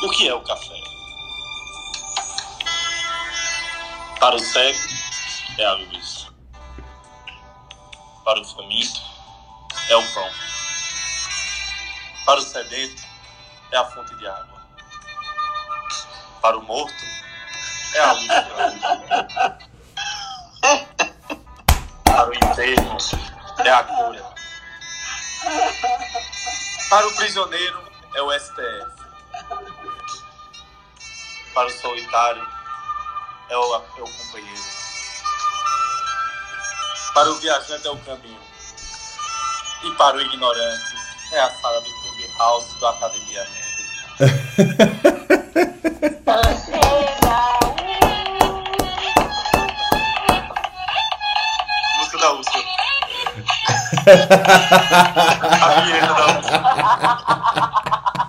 O que é o café? Para o cego, é a luz. Para o faminto, é o pão. Para o sedento, é a fonte de água. Para o morto, é a luz. Para o enfermo, é a cura. Para o prisioneiro, é o STF. Para o solitário, é o, é o companheiro. Para o viajante, é o caminho. E para o ignorante, é a sala do Clube House do Academia Música da Úrsula. a vinheta da Úrsula.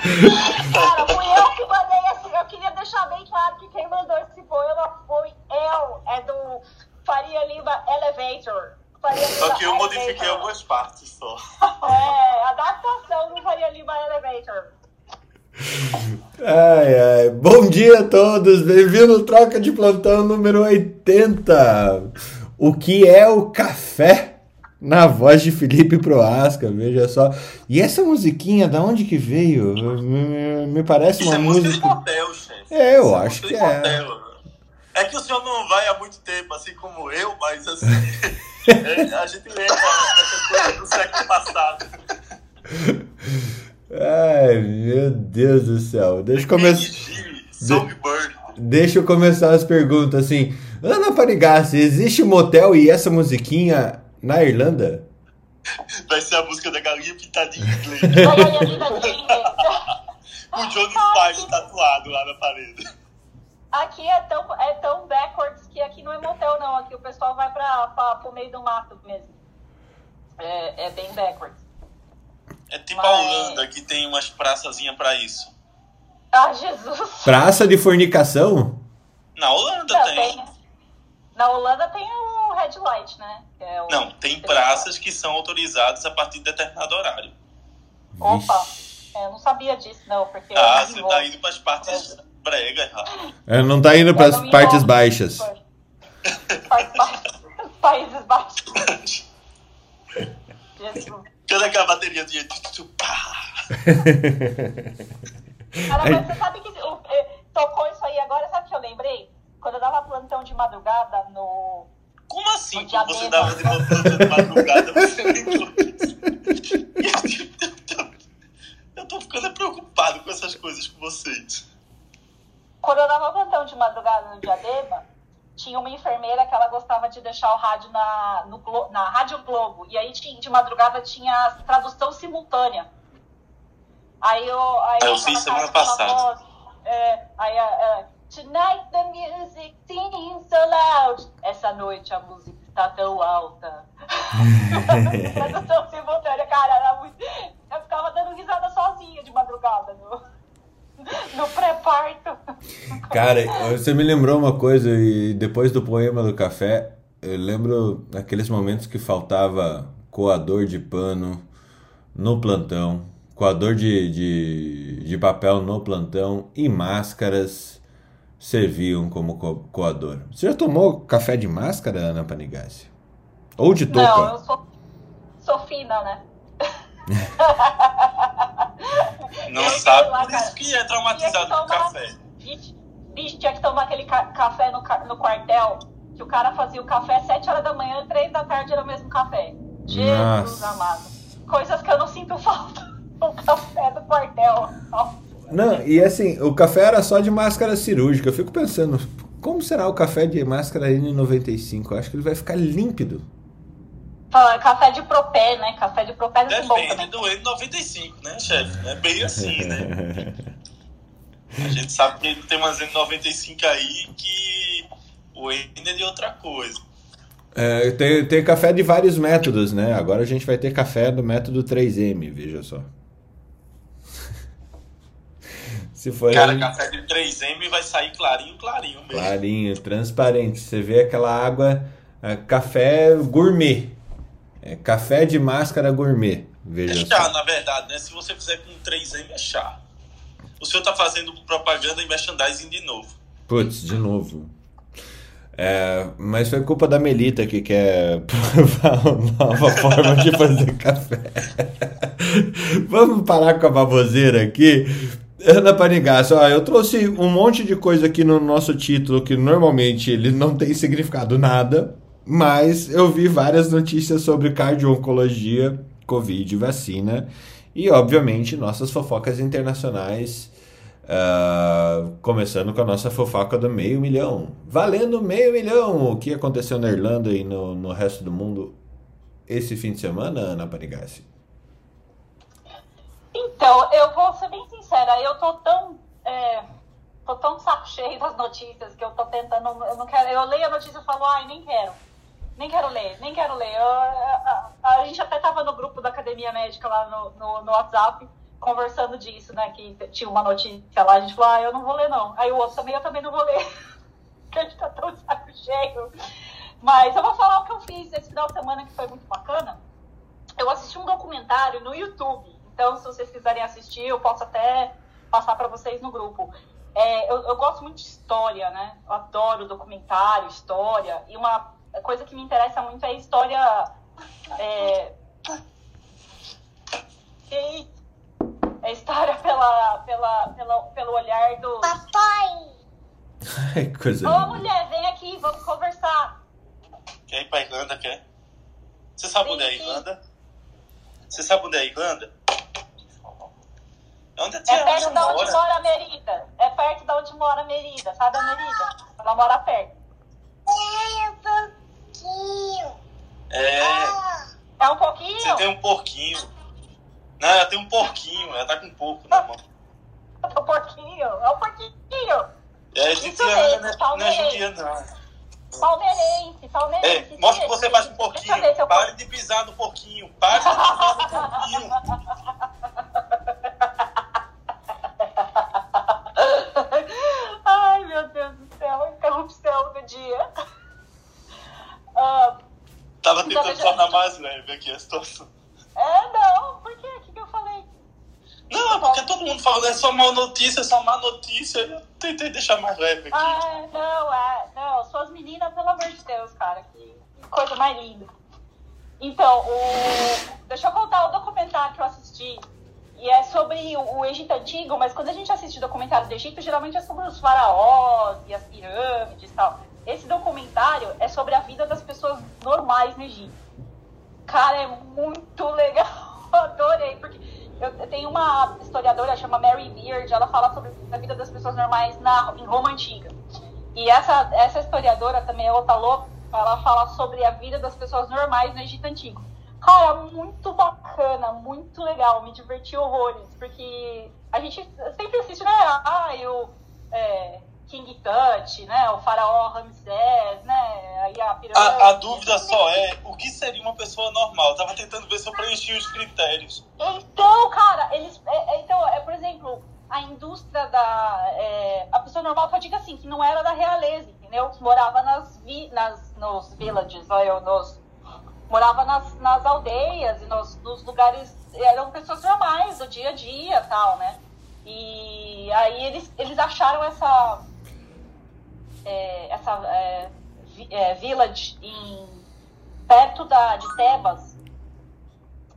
Cara, fui eu que mandei esse. Eu queria deixar bem claro que quem mandou esse poema não foi eu. É do Lima Elevator. Faria Lima Só que eu modifiquei Elevator. algumas partes só. É, adaptação do Faria Lima Elevator. Ai, ai. Bom dia a todos, bem-vindo ao Troca de Plantão número 80. O que é o café? Na voz de Felipe Proasca, veja só. E essa musiquinha, da onde que veio? Me, me parece Isso uma é música de música. motel, chefe. É, eu Isso acho música que de é. motel. É que o senhor não vai há muito tempo, assim como eu, mas assim. é, a gente lembra essa coisa do século passado. Ai, meu Deus do céu. Deixa eu começar. Deixa eu começar as perguntas assim. Ana Panigassi, existe motel e essa musiquinha na Irlanda? Vai ser a música da galinha pintadinha em inglês. Com o Johnny Five tatuado lá na parede. Aqui é tão, é tão backwards que aqui não é motel, não. Aqui o pessoal vai pra, pra, pro meio do mato mesmo. É, é bem backwards. É tipo Mas- a Holanda, que tem umas praçazinhas pra isso. Ah, Jesus! Praça de fornicação? Na Holanda Não, tem. tem- Na Holanda tem o Red Light, né? É o- Não, tem praças que são autorizadas a partir de determinado horário. Opa! É, eu não sabia disso, não, porque. eu Ah, você tá indo pras partes bregas, rapaz. É, não tá indo para Eu as não me partes baixas. Países Baixos. Países Baixos. Jesus. Cadê aquela bateria de. Cara, mas você sabe que o- eh, tocou isso aí agora, sabe o que eu lembrei? Quando eu dava plantão de madrugada no. Como assim? No Quando você dava de motor de madrugada, você lembrou disso? Eu tô ficando preocupado com essas coisas com vocês. Quando eu dava plantão de madrugada no Diadema, tinha uma enfermeira que ela gostava de deixar o rádio na, no na Rádio Globo. E aí tinha, de madrugada tinha tradução simultânea. Aí eu. Aí eu fiz semana passada. voz, é, aí é, é, Tonight the music seems so loud. Essa noite a música está tão alta. tradução simultânea, cara, era muito. Eu ficava dando risada sozinha de madrugada no, no pré-parto. Cara, você me lembrou uma coisa e depois do poema do café, eu lembro daqueles momentos que faltava coador de pano no plantão, coador de, de, de papel no plantão e máscaras serviam como co- coador. Você já tomou café de máscara, Ana Panigassi? Ou de touca? Não, eu sou, sou fina, né? Não Eu sabe, lá, por isso que é traumatizado com café. Bicho, bicho, tinha que tomar aquele ca- café no, ca- no quartel, que o cara fazia o café às 7 horas da manhã, 3 da tarde era o mesmo café. Jesus Nossa. amado. Coisas que eu não sinto falta. O café do quartel. Não, e assim, o café era só de máscara cirúrgica. Eu fico pensando, como será o café de máscara N95? Eu acho que ele vai ficar límpido. Café de propé, né? Café de propé é bom também. do N95, né, chefe? É bem assim, né? A gente sabe que tem umas N95 aí que o N é de outra coisa. É, tem, tem café de vários métodos, né? Agora a gente vai ter café do método 3M, veja só. Se for Cara, café de 3M vai sair clarinho, clarinho mesmo. clarinho, transparente. Você vê aquela água, é, café gourmet. É café de máscara gourmet, É veja chá, só. na verdade, né? Se você fizer com 3M, é chá. o senhor tá fazendo propaganda e merchandising de novo. Putz, de novo. É, mas foi culpa da Melita que quer provar uma nova forma de fazer café. Vamos parar com a baboseira aqui. Ana Panigaça, ó, eu trouxe um monte de coisa aqui no nosso título que normalmente ele não tem significado nada, mas eu vi várias notícias sobre cardio-oncologia, Covid, vacina e, obviamente, nossas fofocas internacionais. Uh, começando com a nossa fofoca do meio milhão. Valendo meio milhão! O que aconteceu na Irlanda e no, no resto do mundo esse fim de semana, Ana Panigassi? Então, eu vou ser bem sincera, eu tô tão. É, tô tão saco cheio das notícias que eu tô tentando. Eu não quero. Eu leio a notícia e falo, ai, nem quero. Nem quero ler, nem quero ler. Eu, a, a, a, gente até tava no grupo da Academia Médica lá no, no, no WhatsApp conversando disso, né? Que tinha uma notícia lá, a gente falou, ah, eu não vou ler, não. Aí o outro também, eu também não vou ler. Porque a gente tá tão saco cheio. Mas eu vou falar o que eu fiz esse final de semana que foi muito bacana. Eu assisti um documentário no YouTube. Então, se vocês quiserem assistir, eu posso até passar para vocês no grupo. É, eu, eu, gosto muito de história, né? Eu adoro documentário, história. E uma coisa que me interessa muito é a história. É, é história pela, pela, pela, pelo olhar do. Papai! Ai, coisa Ô, mulher, vem aqui, vamos conversar. Quer ir pra Irlanda, quer? Você sabe onde é a Irlanda? Você sabe onde é a Irlanda? Onde é, é perto de onde mora a Merida. É perto de onde mora a Merida. Sabe a Merida? Ela mora perto. É um pouquinho. É. É um pouquinho? Você tem um porquinho. Não, ela tem um porquinho, ela tá com um porco na mão. Um porquinho, é um porquinho. É judiana, né? Não é judiana, não. Palmeirense, palmeirense. É, mostra que você faz um porquinho. Pare de pisar no porquinho. Pare de pisar no porquinho. Ai, meu Deus do céu, interrupção do dia. Uh, Tava tentando tornar mais leve aqui a situação. É, não, por quê? O que, que eu falei? Não, é porque todo mundo fala, é só má notícia, é só má notícia. Eu tentei deixar mais leve aqui. Ah, não, é, não, suas meninas, pelo amor de Deus, cara, que, que coisa mais linda. Então, o... deixa eu contar o documentário que eu assisti. E é sobre o, Egito Antigo, mas quando a gente assiste documentários do Egito, geralmente é sobre os faraós e as pirâmides e tal. Esse documentário é sobre a vida das pessoas normais no Egito. Cara, é muito legal. Adorei, porque eu, tenho uma historiadora chama Mary Beard, ela fala sobre a vida das pessoas normais na, em Roma Antiga. E essa, essa historiadora também é outra louca, ela fala sobre a vida das pessoas normais no Egito Antigo. Cara, muito bacana, muito legal, me diverti horrores, porque a gente sempre assiste, né? Ah, eu. É, King Tut, né? O faraó Ramsés, né? Aí a, pirâmide, a, a dúvida só é o que seria uma pessoa normal. Eu tava tentando ver se eu preenchi os critérios. Então, cara, eles. É, é, então, é, por exemplo, a indústria da. É, a pessoa normal que eu digo assim, que não era da realeza, entendeu? Morava nas, vi, nas nos villages, eu, nos, morava nas, nas aldeias e nos, nos lugares. Eram pessoas normais do dia a dia tal, né? E aí eles, eles acharam essa é, essa é, é, village em, perto da, de Tebas.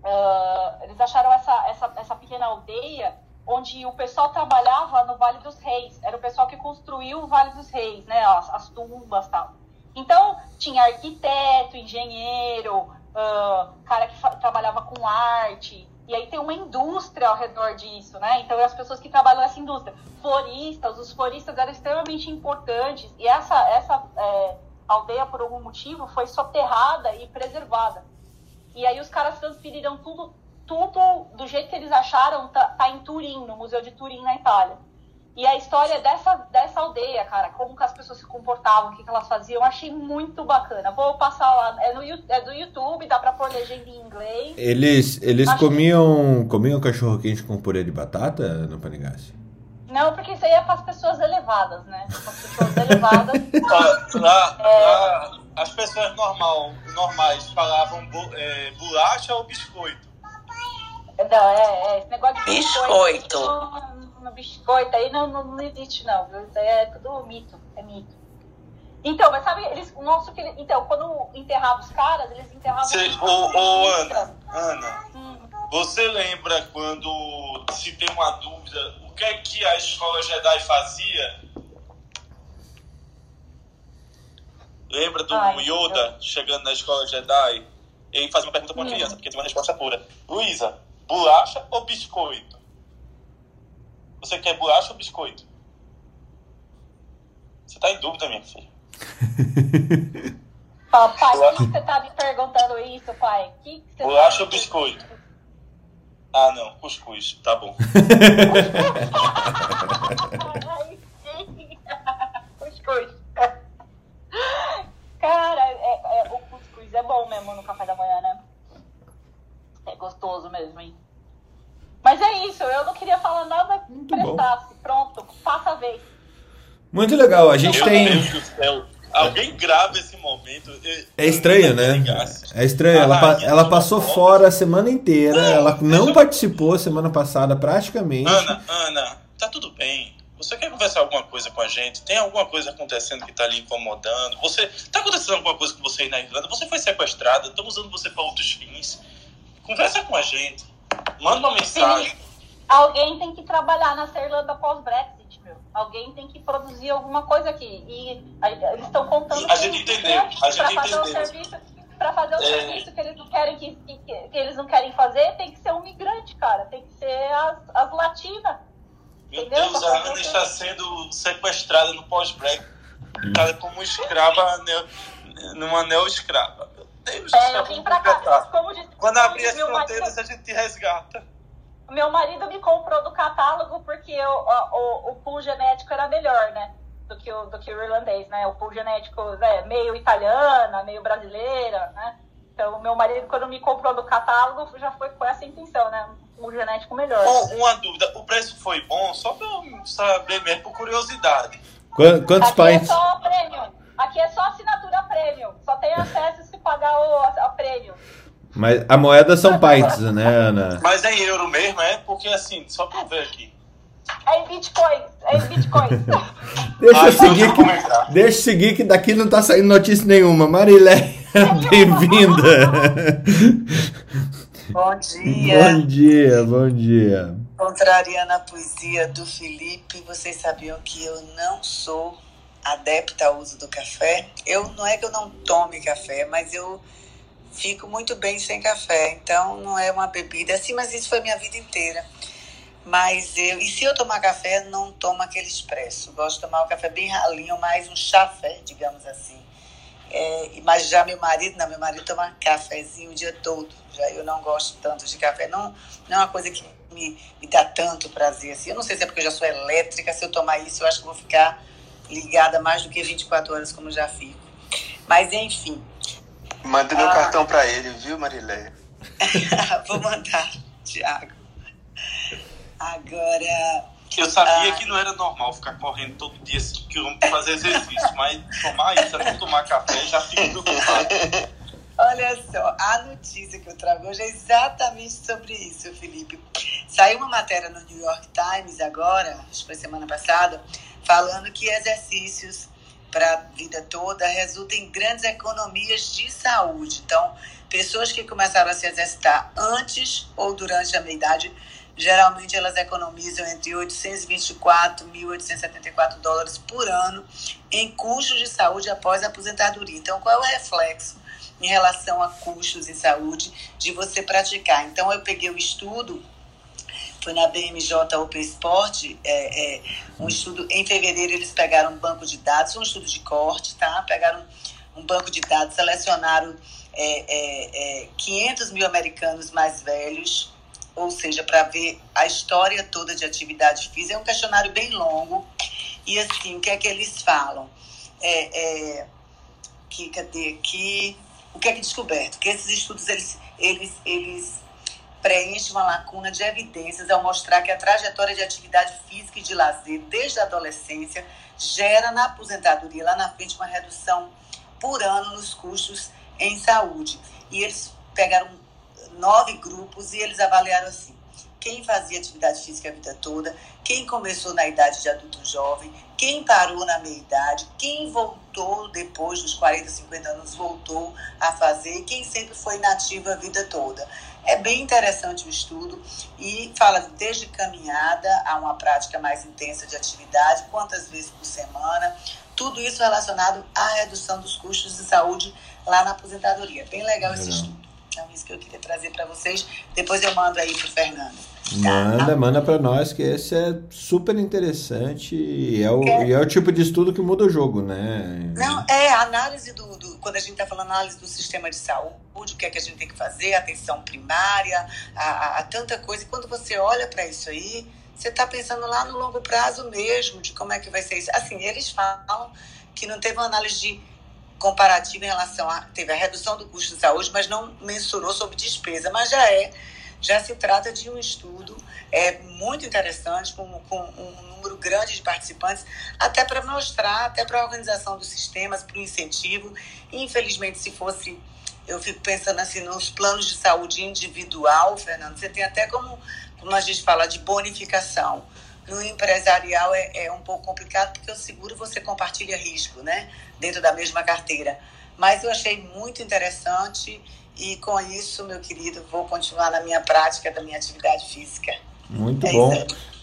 Uh, eles acharam essa, essa, essa pequena aldeia onde o pessoal trabalhava no Vale dos Reis. Era o pessoal que construiu o Vale dos Reis, né? As, as tumbas tal. Então, tinha arquiteto, engenheiro, uh, cara que trabalhava com arte, e aí tem uma indústria ao redor disso, né? Então, as pessoas que trabalham nessa indústria. Floristas, os floristas eram extremamente importantes. E essa, essa é, aldeia, por algum motivo, foi soterrada e preservada. E aí os caras transferiram tudo, tudo do jeito que eles acharam, tá, tá em Turim, no Museu de Turim, na Itália. E a história dessa, dessa aldeia, cara, como que as pessoas se comportavam, o que, que elas faziam, eu achei muito bacana. Vou passar lá, é, no, é do YouTube, dá pra pôr legenda em inglês. Eles, eles comiam, comiam cachorro quente com purê de batata no Panigassi? Não, porque isso aí é para as pessoas elevadas, né? As pessoas elevadas. lá, é... lá, as pessoas normal, normais falavam é, bolacha ou biscoito? Não, é, é esse negócio de biscoito. biscoito come biscoito, aí não, não, não existe não, viu? Isso aí é tudo mito, é mito. Então, mas sabe, eles, nosso, que então, quando enterrava os caras, eles enterravam... Você, os- ô, ô, Ana, Ana, Hum, você lembra quando se tem uma dúvida, o que é que a escola Jedi fazia? Lembra do Ai, Yoda chegando na escola Jedi? Ele faz uma pergunta pra uma Hum. criança, porque tem uma resposta pura. Luísa, bolacha ou biscoito? Você quer bolacha ou biscoito? Você tá em dúvida, minha filha. Papai, por que você tá me perguntando isso, pai? Que que você Bolacha tá- ou biscoito? Ah, não, cuscuz, tá bom. Ai, sim. Cuscuz. Cara, é- é- o cuscuz é bom mesmo no café da manhã, né? É gostoso mesmo, hein? Mas é isso, eu não queria falar nada Muito bom. prestasse. Pronto, passa a vez. Muito legal, a gente Meu tem. Deus do céu. Alguém grava esse momento. Eu- É estranho, né? É estranho. Ela, pa- rainha ela passou fora a semana inteira. Ela não participou semana passada, praticamente. Ana, Ana, tá tudo bem. Você quer conversar alguma coisa com a gente? Tem alguma coisa acontecendo que tá lhe incomodando? Você tá acontecendo alguma coisa com você aí na Irlanda? Você foi sequestrada? Estão usando você para outros fins? Conversa com a gente. Manda uma mensagem. Alguém tem que trabalhar nessa Irlanda pós-Brexit, meu. Alguém tem que produzir alguma coisa aqui. E a- eles estão contando A gente entendeu, né? a gente pra fazer o entendeu. serviço, pra fazer o É. serviço que eles não querem que, que- que eles não querem fazer, tem que ser um migrante, cara. Tem que ser as, as latinas. Meu Entendeu? Deus, a Ana está sendo sequestrada no pós-Brexit. Tá como escrava, neo- numa neo-escrava. Deus É, céu, eu vim pra cá. tá? Como diz, Quando abrir as fronteiras, marido, a gente te resgata. meu marido me comprou do catálogo porque o, o, o pool genético era melhor, né? Do que o, do que o irlandês, né? O pool genético né, meio italiana, meio brasileira, né? Então, meu marido, quando me comprou do catálogo, já foi com essa intenção, né? Um pool genético melhor. Bom, uma dúvida, o preço foi bom? Só pra eu saber mesmo, por curiosidade. Quan- Quantos Aqui é pints? só premium. Aqui é só assinatura premium. Só tem acesso se pagar o, a premium. Mas a moeda são pints, né, Ana? Mas é em euro mesmo, é? Porque assim, só pra eu ver aqui. É em bitcoins. É em bitcoins. Deixa Ah, eu então seguir que, deixa eu seguir que daqui não tá saindo notícia nenhuma. Marilé, bem-vinda. Bom dia. Bom dia, bom dia. Contrariando a poesia do Felipe, vocês sabiam que eu não sou adepta ao uso do café. Eu não é que eu não tome café, mas eu fico muito bem sem café. Então não é uma bebida assim, mas isso foi minha vida inteira. Mas eu, e se eu tomar café, não tomo aquele expresso. Gosto de tomar um café bem ralinho, mais um chafé, digamos assim. É, mas já meu marido, não, meu marido toma cafezinho o dia todo. Já eu não gosto tanto de café. Não, não é uma coisa que me, me dá tanto prazer assim. Eu não sei se é porque eu já sou elétrica, se eu tomar isso, eu acho que vou ficar ligada mais do que 24 horas, como já fico. Mas enfim, Manda meu Ah. cartão pra ele, viu, Marileia? vou mandar, Tiago. Agora, Eu sabia Ah. que não era normal ficar correndo todo dia 5 km pra fazer exercício, mas tomar isso, não tomar café, já fico preocupado. olha só, a notícia que eu trago hoje é exatamente sobre isso, Felipe. Saiu uma matéria no New York Times agora, acho que foi semana passada, falando que exercícios para a vida toda resultam em grandes economias de saúde. Então, pessoas que começaram a se exercitar antes ou durante a meia-idade, geralmente elas economizam entre 824 e 1.874 dólares por ano em custos de saúde após a aposentadoria. Então, qual é o reflexo em relação a custos em saúde de você praticar? Então, eu peguei o estudo foi na BMJ Open Sport, é, é, um estudo, em fevereiro eles pegaram um banco de dados, um estudo de corte, tá? Pegaram um banco de dados, selecionaram é, é, é, 500 mil americanos mais velhos, ou seja, para ver a história toda de atividade física. É um questionário bem longo. E assim, o que é que eles falam? É, é, que, cadê aqui? O que é que descoberto? Que esses estudos, eles, eles, eles preenche uma lacuna de evidências ao mostrar que a trajetória de atividade física e de lazer desde a adolescência gera na aposentadoria lá na frente uma redução por ano nos custos em saúde. E eles pegaram nove grupos e eles avaliaram assim: quem fazia atividade física a vida toda, quem começou na idade de adulto jovem, quem parou na meia idade, quem voltou depois dos 40, 50 anos, voltou a fazer, quem sempre foi nativo a vida toda. É bem interessante o estudo e fala desde caminhada a uma prática mais intensa de atividade, quantas vezes por semana, tudo isso relacionado à redução dos custos de saúde lá na aposentadoria. Bem legal esse estudo. Então, isso que eu queria trazer para vocês. Depois eu mando aí para o Fernando. Manda, manda pra nós, que esse é super interessante e é, o, e é o tipo de estudo que muda o jogo, né? Não, é a análise do, do- quando a gente está falando análise do sistema de saúde, o que é que a gente tem que fazer, atenção primária, a, a- a tanta coisa. E quando você olha para isso aí, você está pensando lá no longo prazo mesmo, de como é que vai ser isso. Assim, eles falam que não teve uma análise de comparativa em relação a teve a redução do custo de saúde, mas não mensurou sobre despesa, mas já é já se trata de um estudo é muito interessante com, com um número grande de participantes até para mostrar até para a organização dos sistemas para o incentivo. Infelizmente se fosse eu fico pensando assim nos planos de saúde individual Fernando você tem até como como a gente fala de bonificação. No empresarial é, é um pouco complicado porque o seguro você compartilha risco, né? Dentro da mesma carteira. Mas eu achei muito interessante e com isso, meu querido, vou continuar na minha prática da minha atividade física. Muito É bom.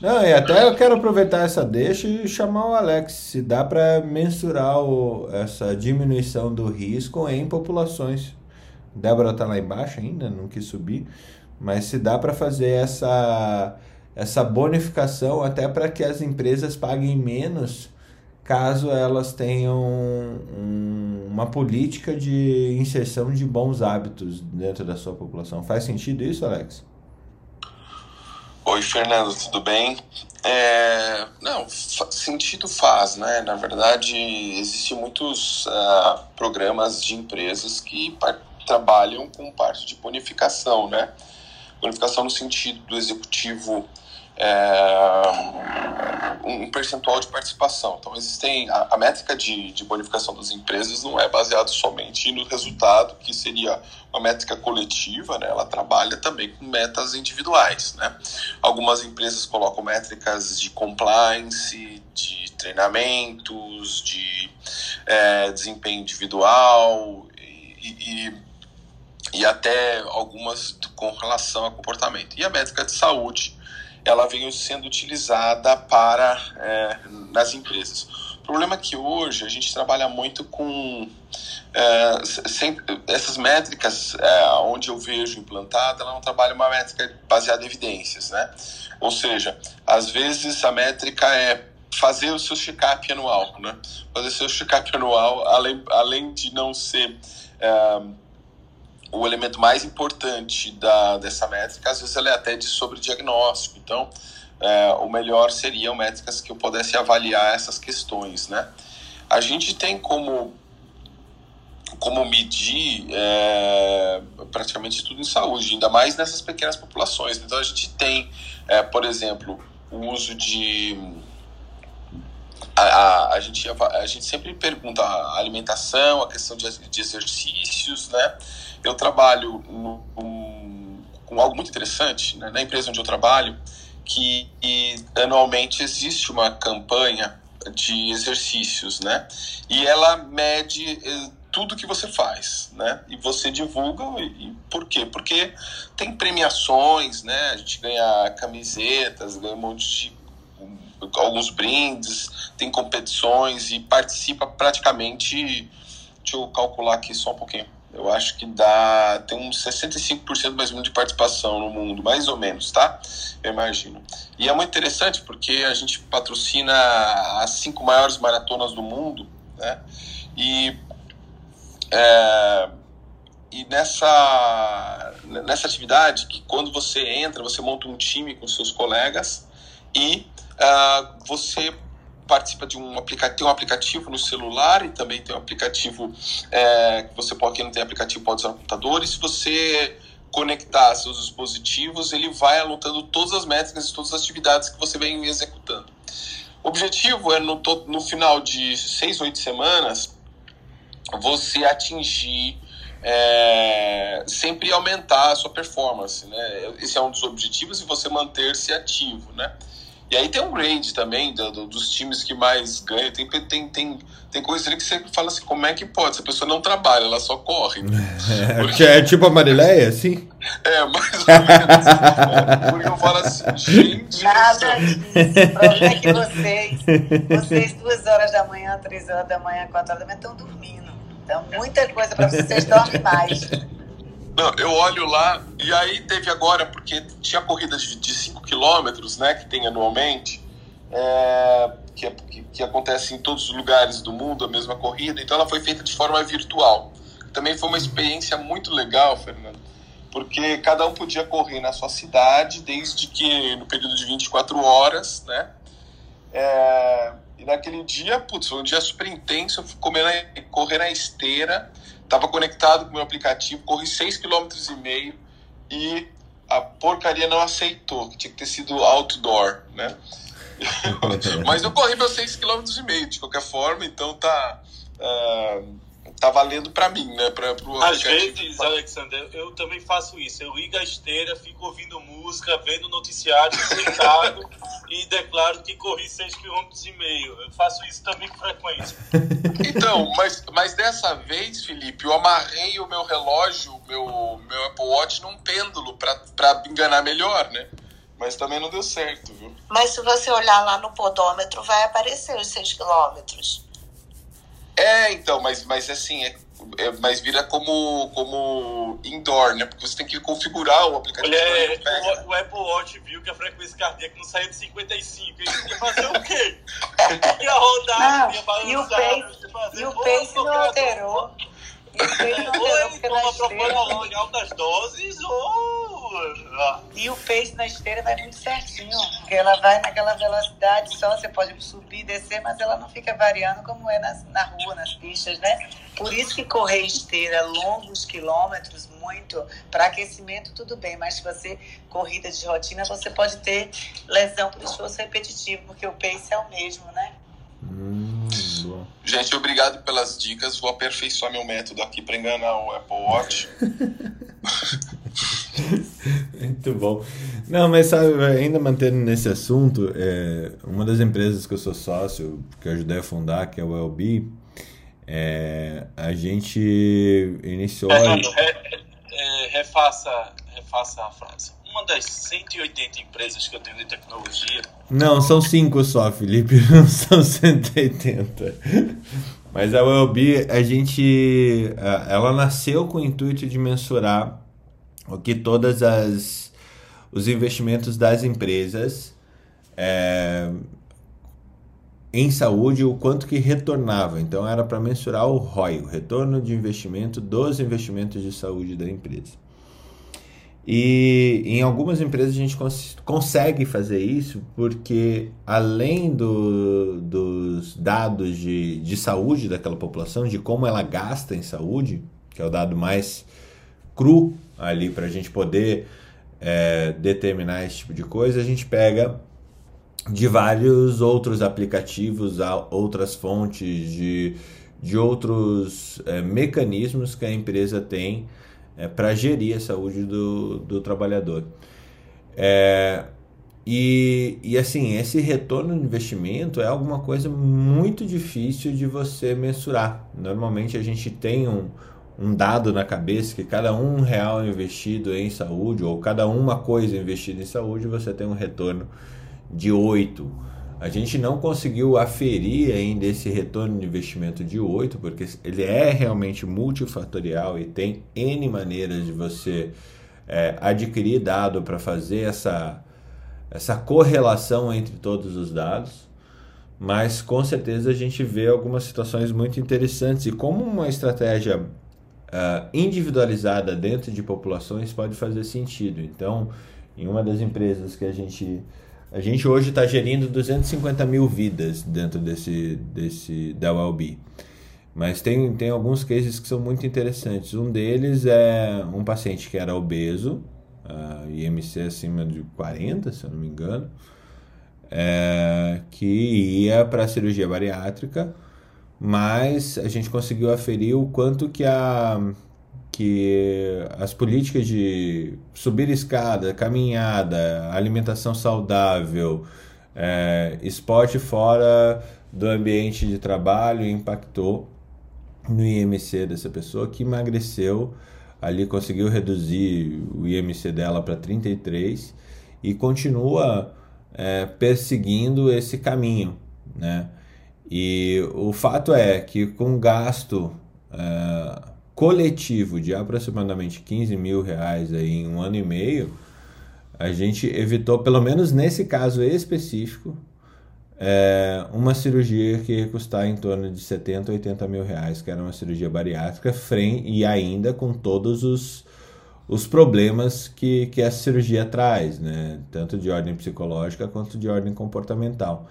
Não, e até eu quero aproveitar essa deixa e chamar o Alex. Se dá para mensurar o- essa diminuição do risco em populações. Débora tá lá embaixo ainda, não quis subir. Mas se dá para fazer essa, essa bonificação até para que as empresas paguem menos caso elas tenham um- uma política de inserção de bons hábitos dentro da sua população. Faz sentido isso, Alex? Oi, Fernando, tudo bem? É, não, sentido faz, né? Na verdade, existem muitos ah, programas de empresas que trabalham com parte de bonificação, né? Bonificação no sentido do executivo é, um percentual de participação. Então, existem a, a métrica de, de bonificação das empresas não é baseada somente no resultado, que seria uma métrica coletiva, né? Ela trabalha também com metas individuais, né? Algumas empresas colocam métricas de compliance, de treinamentos, de é, desempenho individual e, e, e até algumas com relação a comportamento. E a métrica de saúde, ela veio sendo utilizada para é, nas empresas. O problema é que hoje a gente trabalha muito com é, sem, essas métricas, é, onde eu vejo implantada, ela não trabalha uma métrica baseada em evidências, né? Ou seja, às vezes a métrica é fazer o seu check-up anual, né? Fazer o seu check-up anual, além, além de não ser é, o elemento mais importante da, dessa métrica, às vezes ela é até de sobrediagnóstico. Então, é, o melhor seriam métricas que eu pudesse avaliar essas questões, né? A gente tem como como medir é, praticamente tudo em saúde, ainda mais nessas pequenas populações. Então a gente tem, é, por exemplo, o uso de a, a, a, gente, a gente sempre pergunta a alimentação, a questão de, de exercícios, né? Eu trabalho no, um, com algo muito interessante né? na empresa onde eu trabalho, que anualmente existe uma campanha de exercícios, né? E ela mede tudo que você faz, né? E você divulga, e por quê? Porque tem premiações, né? A gente ganha camisetas, ganha um monte de alguns brindes, tem competições e participa praticamente. Deixa eu calcular aqui só um pouquinho. Eu acho que dá. Tem uns 65% mais ou menos de participação no mundo, mais ou menos, tá? Eu imagino. E é muito interessante porque a gente patrocina as cinco maiores maratonas do mundo, né? E. É, e nessa, nessa atividade, que quando você entra, você monta um time com seus colegas e uh, você participa de um aplicativo, tem um aplicativo no celular e também tem um aplicativo é, que você pode, quem não tem aplicativo pode usar no computador, e se você conectar seus dispositivos, ele vai anotando todas as métricas e todas as atividades que você vem executando. O objetivo é no, no final de seis, oito semanas você atingir é, sempre aumentar a sua performance, né? Esse é um dos objetivos e você manter-se ativo, né? E aí tem um grade também do, do, dos times que mais ganham. Tem, tem, tem, tem coisa ali que você fala assim, como é que pode? Essa pessoa não trabalha, ela só corre. Porque... É tipo a Marileia, assim? É, mais ou menos. Porque eu falo assim, gente... Nada disso. O problema é que vocês, vocês duas horas da manhã, três horas da manhã, quatro horas da manhã, estão dormindo. Então, muita coisa para vocês dormem mais. Não, eu olho lá, e aí teve agora, porque tinha corrida de 5 quilômetros, né, que tem anualmente, é, que, é, que, que, acontece em todos os lugares do mundo, a mesma corrida, então ela foi feita de forma virtual. Também foi uma experiência muito legal, Fernando, porque cada um podia correr na sua cidade, desde que no período de 24 horas, né, é, e naquele dia, putz, foi um dia super intenso, eu fui comer correr na esteira, Tava conectado com o meu aplicativo, corri 6,5 km e a porcaria não aceitou, que tinha que ter sido outdoor, né? Mas eu corri meus 6,5 km de qualquer forma, então tá. Uh, tá valendo para mim, né? Pra, pro Às vezes, Alexander, eu também faço isso. Eu ligo a esteira, fico ouvindo música, vendo noticiário, sentado e declaro que corri 6,5 km. Eu faço isso também com frequência. Então, mas, mas dessa vez, Felipe, eu amarrei o meu relógio, meu, meu Apple Watch, num pêndulo para enganar melhor, né? Mas também não deu certo, viu? Mas se você olhar lá no podômetro, vai aparecer os 6 quilômetros. É, então, mas, mas assim, é, é, mas vira como, como indoor, né? Porque você tem que configurar o aplicativo. Olha, o, o, Apple Watch viu que a frequência cardíaca não saiu de 55. Ele ia fazer o quê? ia rodar, não, ia balançar. E o Pace, e o pace não alterou. E o Pace não alterou, porque na esteira... em altas doses ou... E o pace na esteira vai muito certinho, porque ela vai naquela velocidade só, você pode subir e descer, mas ela não fica variando como é nas, na rua, nas pistas, né? Por isso que correr esteira longos quilômetros, muito, para aquecimento tudo bem, mas se você corrida de rotina, você pode ter lesão por esforço repetitivo, porque o pace é o mesmo, né? Hum, Gente, obrigado pelas dicas. Vou aperfeiçoar meu método aqui para enganar o Apple Watch. Muito bom. Não, mas sabe, ainda mantendo nesse assunto, é, uma das empresas que eu sou sócio, que eu ajudei a fundar, que é o LB, é, a gente iniciou. Fernando, re, é, refaça, refaça a frase. Uma das 180 empresas que eu tenho de tecnologia. Não, são cinco só, Felipe, não são 180. Mas a ULB, a gente. Ela nasceu com o intuito de mensurar o que todas as os investimentos das empresas é, em saúde o quanto que retornava. Então era para mensurar o ROI o retorno de investimento dos investimentos de saúde da empresa. E em algumas empresas a gente cons consegue fazer isso porque além do, dos dados de, de saúde daquela população de como ela gasta em saúde que é o dado mais cru ali para a gente poder é, determinar esse tipo de coisa, a gente pega de vários outros aplicativos, outras fontes, de, de outros é, mecanismos que a empresa tem é, para gerir a saúde do, do trabalhador. É, e, e assim, esse retorno de investimento é alguma coisa muito difícil de você mensurar. Normalmente a gente tem um, um dado na cabeça que cada um real investido em saúde ou cada uma coisa investida em saúde você tem um retorno de 8. A gente não conseguiu aferir ainda esse retorno de investimento de 8, porque ele é realmente multifatorial e tem N maneiras de você é, adquirir dado para fazer essa, essa correlação entre todos os dados. Mas com certeza a gente vê algumas situações muito interessantes e como uma estratégia uh, individualizada dentro de populações pode fazer sentido. Então, em uma das empresas que a gente a gente hoje está gerindo 250 mil vidas dentro desse, desse da ULB. Mas tem, tem alguns cases que são muito interessantes. Um deles é um paciente que era obeso, uh, IMC acima de 40, se eu não me engano, é, que ia para a cirurgia bariátrica mas a gente conseguiu aferir o quanto que a, que as políticas de subir escada, caminhada, alimentação saudável, é, esporte fora do ambiente de trabalho impactou no IMC dessa pessoa que emagreceu ali conseguiu reduzir o IMC dela para 33 e continua é, perseguindo esse caminho, né? E o fato é que com gasto é, coletivo de aproximadamente 15 mil reais aí em um ano e meio, a gente evitou, pelo menos nesse caso específico, é, uma cirurgia que ia custar em torno de 70, 80 mil reais, que era uma cirurgia bariátrica, frente, e ainda com todos os, os problemas que, que essa cirurgia traz, né? tanto de ordem psicológica quanto de ordem comportamental.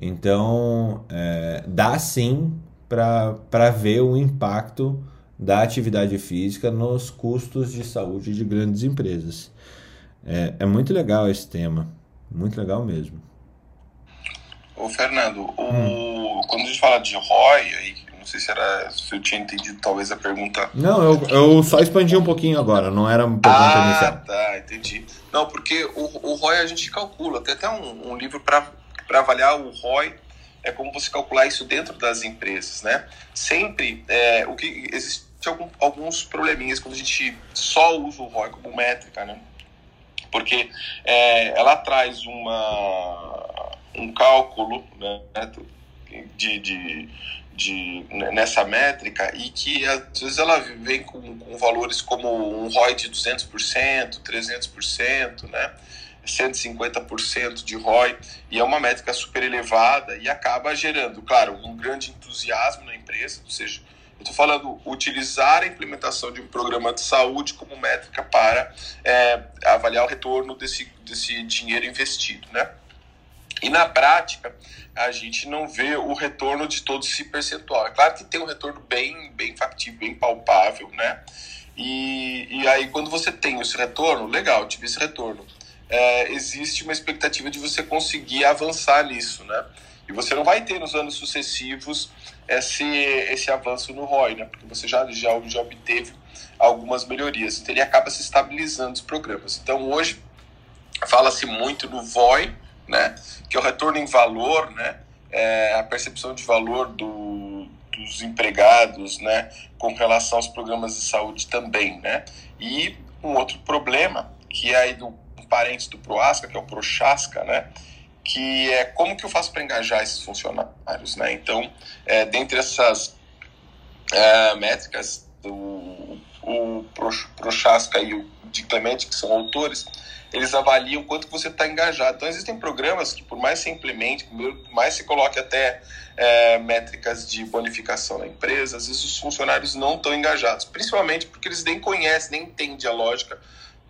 Então, é, dá sim para ver o impacto da atividade física nos custos de saúde de grandes empresas. É, é muito legal esse tema, muito legal mesmo. Ô, Fernando, o, hum. quando a gente fala de ROI, aí, não sei se, era, se eu tinha entendido talvez a pergunta. Não, eu, eu só expandi um pouquinho agora, não era uma pergunta ah, inicial. Ah, tá, entendi. Não, porque o, o ROI a gente calcula, tem até um, um livro para avaliar o ROI, é como você calcular isso dentro das empresas, né? Sempre, é, o que existe algum, alguns probleminhas quando a gente só usa o ROI como métrica, né? Porque é, ela traz uma um cálculo né, de, de, de, nessa métrica e que às vezes ela vem com, com valores como um ROI de 200%, 300%, né? 150% de ROI, e é uma métrica super elevada e acaba gerando, claro, um grande entusiasmo na empresa, ou seja, eu estou falando utilizar a implementação de um programa de saúde como métrica para é, avaliar o retorno desse, desse dinheiro investido, né? E na prática, a gente não vê o retorno de todo esse percentual. É claro que tem um retorno bem, bem factível, bem palpável, né? E, e aí, quando você tem esse retorno, legal, tive esse retorno. É, existe uma expectativa de você conseguir avançar nisso, né? E você não vai ter nos anos sucessivos esse, esse avanço no ROI, né? Porque você já, já, já obteve algumas melhorias. Então, ele acaba se estabilizando os programas. Então, hoje, fala-se muito no VOI, né? Que é o retorno em valor, né? É a percepção de valor do, dos empregados, né? Com relação aos programas de saúde também, né? E um outro problema que é aí do parente do Proasca, que é o Prochasca, né? Que é como que eu faço para engajar esses funcionários, né? Então, é, dentre essas é, métricas, do, o Prochasca e o de Clemente, que são autores, eles avaliam quanto você está engajado. Então, existem programas que, por mais que você implemente, por mais você coloque até é, métricas de bonificação na empresa, às vezes os funcionários não estão engajados, principalmente porque eles nem conhecem, nem entendem a lógica.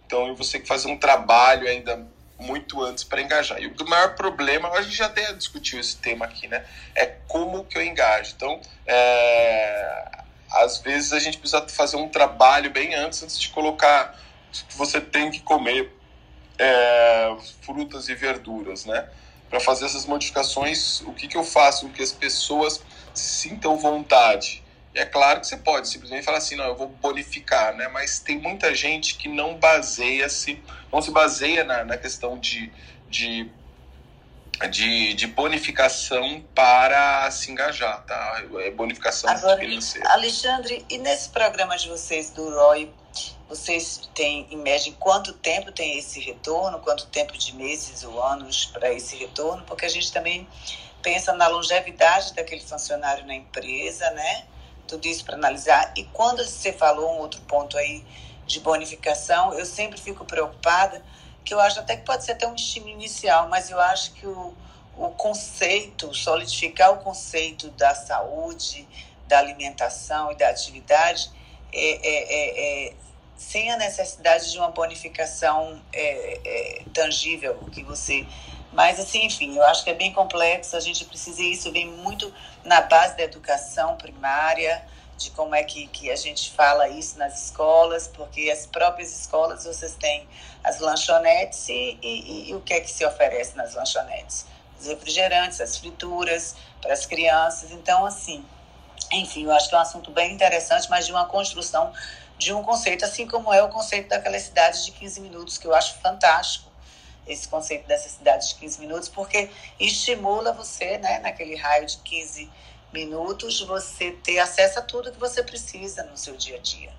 Então, você tem que fazer um trabalho ainda muito antes para engajar. E o maior problema, a gente já até discutiu esse tema aqui, né? É como que eu engajo. Então, é, às vezes a gente precisa fazer um trabalho bem antes, antes de colocar que você tem que comer é, frutas e verduras, né? Para fazer essas modificações, o que, que eu faço? Que as pessoas sintam vontade. É claro que você pode simplesmente falar assim, não, eu vou bonificar, né? Mas tem muita gente que não baseia-se, não se baseia na, na questão de, de de, de bonificação para se engajar, tá? É bonificação Agora, financeira. Alexandre, e nesse programa de vocês do ROI, vocês têm em média quanto tempo tem esse retorno, quanto tempo de meses ou anos para esse retorno? Porque a gente também pensa na longevidade daquele funcionário na empresa, né? Tudo isso para analisar. E quando você falou um outro ponto aí de bonificação, eu sempre fico preocupada, que eu acho até que pode ser até um estímulo inicial, mas eu acho que o, o conceito, solidificar o conceito da saúde, da alimentação e da atividade é, é, é, é sem a necessidade de uma bonificação é, é, tangível que você mas assim enfim eu acho que é bem complexo a gente precisa isso vem muito na base da educação primária de como é que, que a gente fala isso nas escolas porque as próprias escolas vocês têm as lanchonetes e, e, e o que é que se oferece nas lanchonetes? Os refrigerantes as frituras para as crianças. Então assim enfim eu acho que é um assunto bem interessante mas de uma construção de um conceito, assim como é o conceito daquela cidade de 15 minutos, que eu acho fantástico esse conceito dessa cidade de 15 minutos, porque estimula você, né, naquele raio de 15 minutos, você ter acesso a tudo que você precisa no seu dia a dia.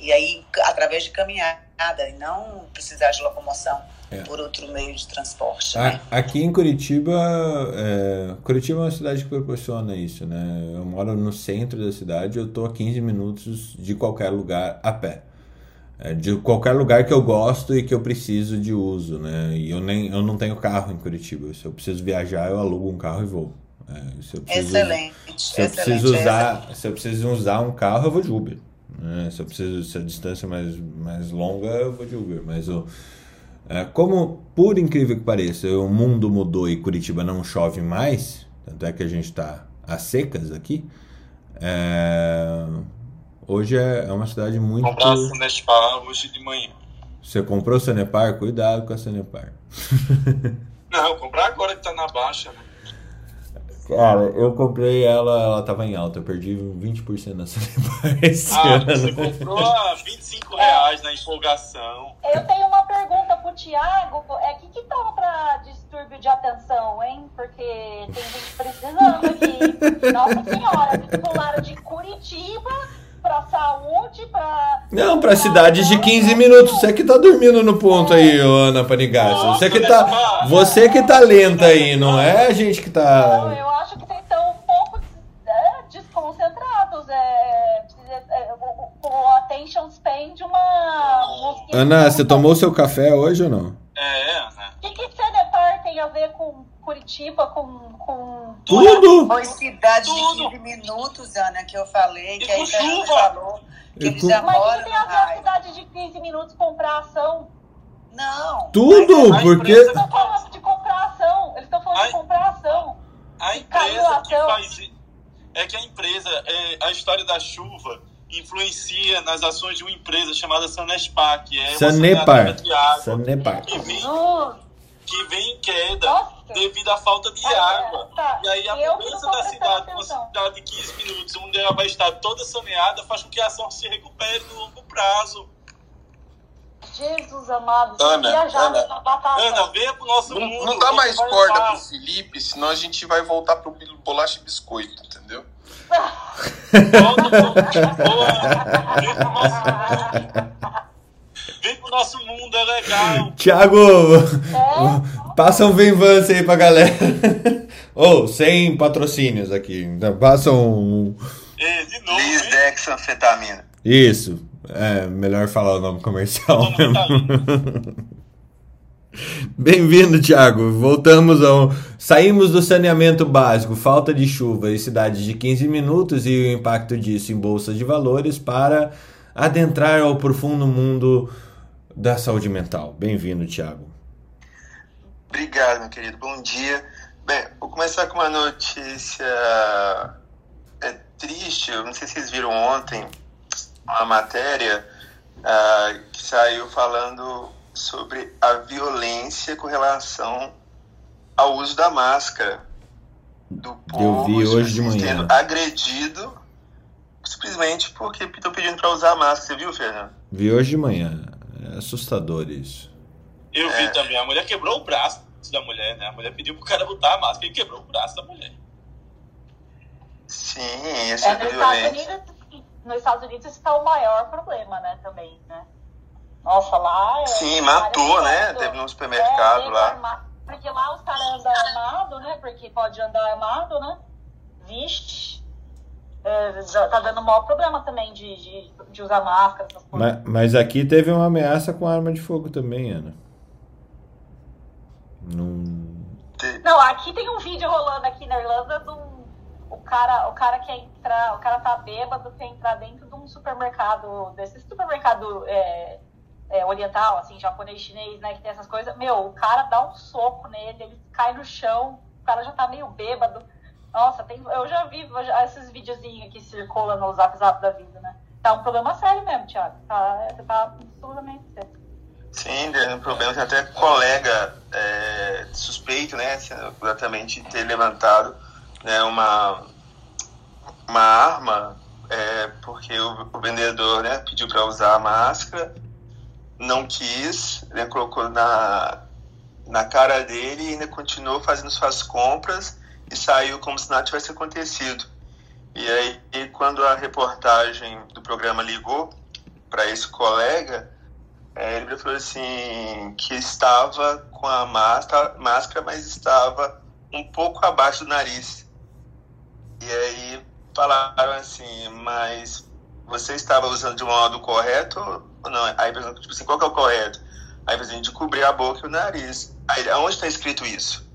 E aí, através de caminhada, e não precisar de locomoção É. por outro meio de transporte. A- Né? Aqui em Curitiba, é, Curitiba é uma cidade que proporciona isso, né? Eu moro no centro da cidade, eu tô a 15 minutos de qualquer lugar a pé. É, de qualquer lugar que eu gosto e que eu preciso de uso, né? E eu, nem, eu não tenho carro em Curitiba. Se eu preciso viajar, eu alugo um carro e vou. É, se eu preciso, Excelente. Se eu excelente. preciso usar, se eu preciso usar um carro, eu vou de Uber. né? Se eu preciso, se a distância é mais, mais longa, eu vou de Uber. Mas o, é, como, por incrível que pareça, o mundo mudou e Curitiba não chove mais, tanto é que a gente está a secas aqui, é, hoje é, é uma cidade muito... Comprar a Sunespar hoje de manhã. Você comprou Sanepar? Cuidado com a Sanepar. Não, comprar agora que tá na baixa, né? Cara, eu comprei ela, ela tava em alta, eu perdi 20% da Sanepar esse Ah, ano. você comprou a 25 reais na empolgação. Eu tenho uma pergunta pro Thiago. É o que, que tava pra distúrbio de atenção, hein? Porque tem gente precisando aqui. Nossa senhora, titularam de Curitiba pra saúde, pra. Não, pra cidades de 15 minutos. Você que tá dormindo no ponto aí, Ana Panigassi. Você que tá, você que tá lenta aí, não é a gente que Não, tá. eu acho que vocês estão um pouco é, desconcentrados. É, é, o, o attention span de uma. Ana, você tomou seu café hoje ou não? É, né? O que, que tem a ver com Curitiba, com. com... Tudo! Foi cidade Tudo. de 15 minutos, Ana, que eu falei, E que a Ana chuva. falou que eles já Mas o que tem a ver a cidade de 15 minutos comprar ação? Não. Tudo! mas a Porque. Eles estão falando de comprar ação. Eles estão falando Ai. de comprar ação. A Caiu empresa a que ação. faz. É que a empresa, é, a história da chuva influencia nas ações de uma empresa chamada Sanespar, que é Sanepar. Sanepar. que! Que vem em queda Nossa! devido à falta de Ai, água. tá. E aí a Eu mudança da cidade para uma cidade de 15 minutos, onde ela vai estar toda saneada, faz com que a ação se recupere no longo prazo. Jesus amado, Ana, Ana. Ana, venha pro nosso Não, mundo. não dá mais corda amar. pro Felipe, senão a gente vai voltar pro bolacha e biscoito, entendeu? Volta pro- Boa. Vem pro nosso mundo. Vem pro nosso mundo, é legal. Thiago, É? passa um Venvance aí pra galera. Ou, sem patrocínios aqui. Então, passa um. É, de novo, hein? Lisdexanfetamina. Isso. É, melhor falar o nome comercial mesmo. Bem-vindo, Thiago. Voltamos ao. Saímos do saneamento básico, falta de chuva e cidades de 15 minutos e o impacto disso em bolsa de valores para adentrar ao profundo mundo da saúde mental. Bem-vindo, Thiago. Obrigado, meu querido. Bom dia. Bem, vou começar com uma notícia é, triste. Eu não sei se vocês viram ontem uma matéria ah, que saiu falando sobre a violência com relação ao uso da máscara. Do povo vi hoje de manhã. sendo agredido simplesmente porque estão pedindo para usar máscara. Você viu, Fernando? Vi hoje de manhã. É assustador isso. Eu É. vi também. A mulher quebrou o braço da mulher, né? A mulher pediu pro cara botar a máscara e quebrou o braço da mulher. Sim, isso É, é, nos, Estados. Unidos, nos Estados Unidos esse está o maior problema, né, também, né? Nossa, lá... É, Sim, matou, né? Teve num supermercado é, lá. Porque lá os caras andam armados, né? Porque pode andar armado, né? Vixe. É, já tá dando maior problema também de, de, de usar máscara, essas coisas. Mas, mas aqui teve uma ameaça com arma de fogo também, Ana. Não. Não, aqui tem um vídeo rolando aqui na Irlanda do o cara, o cara quer entrar, o cara tá bêbado, quer entrar dentro de um supermercado, desse supermercado é, é, oriental, assim, japonês, chinês, né, que tem essas coisas. Meu, o cara dá um soco nele, ele cai no chão, o cara já tá meio bêbado. Nossa, tem, eu já vi esses videozinhos que circulam no zap zap da vida, né? Tá um problema sério mesmo, Thiago. Tá, você tá absolutamente certo. Sim, um problema. Tem até colega é, suspeito, né? Exatamente ter levantado né, uma, uma arma é, porque o, o vendedor né, pediu para usar a máscara, não quis, né, colocou na, na cara dele e ainda continuou fazendo suas compras e saiu como se nada tivesse acontecido. E aí, e quando a reportagem do programa ligou para esse colega, é, ele falou assim que estava com a máscara, máscara, mas estava um pouco abaixo do nariz. E aí falaram assim, mas você estava usando de um modo correto ou não? Aí tipo assim, qual que é o correto? Aí a gente cobrir a boca e o nariz. Aí, onde está escrito isso?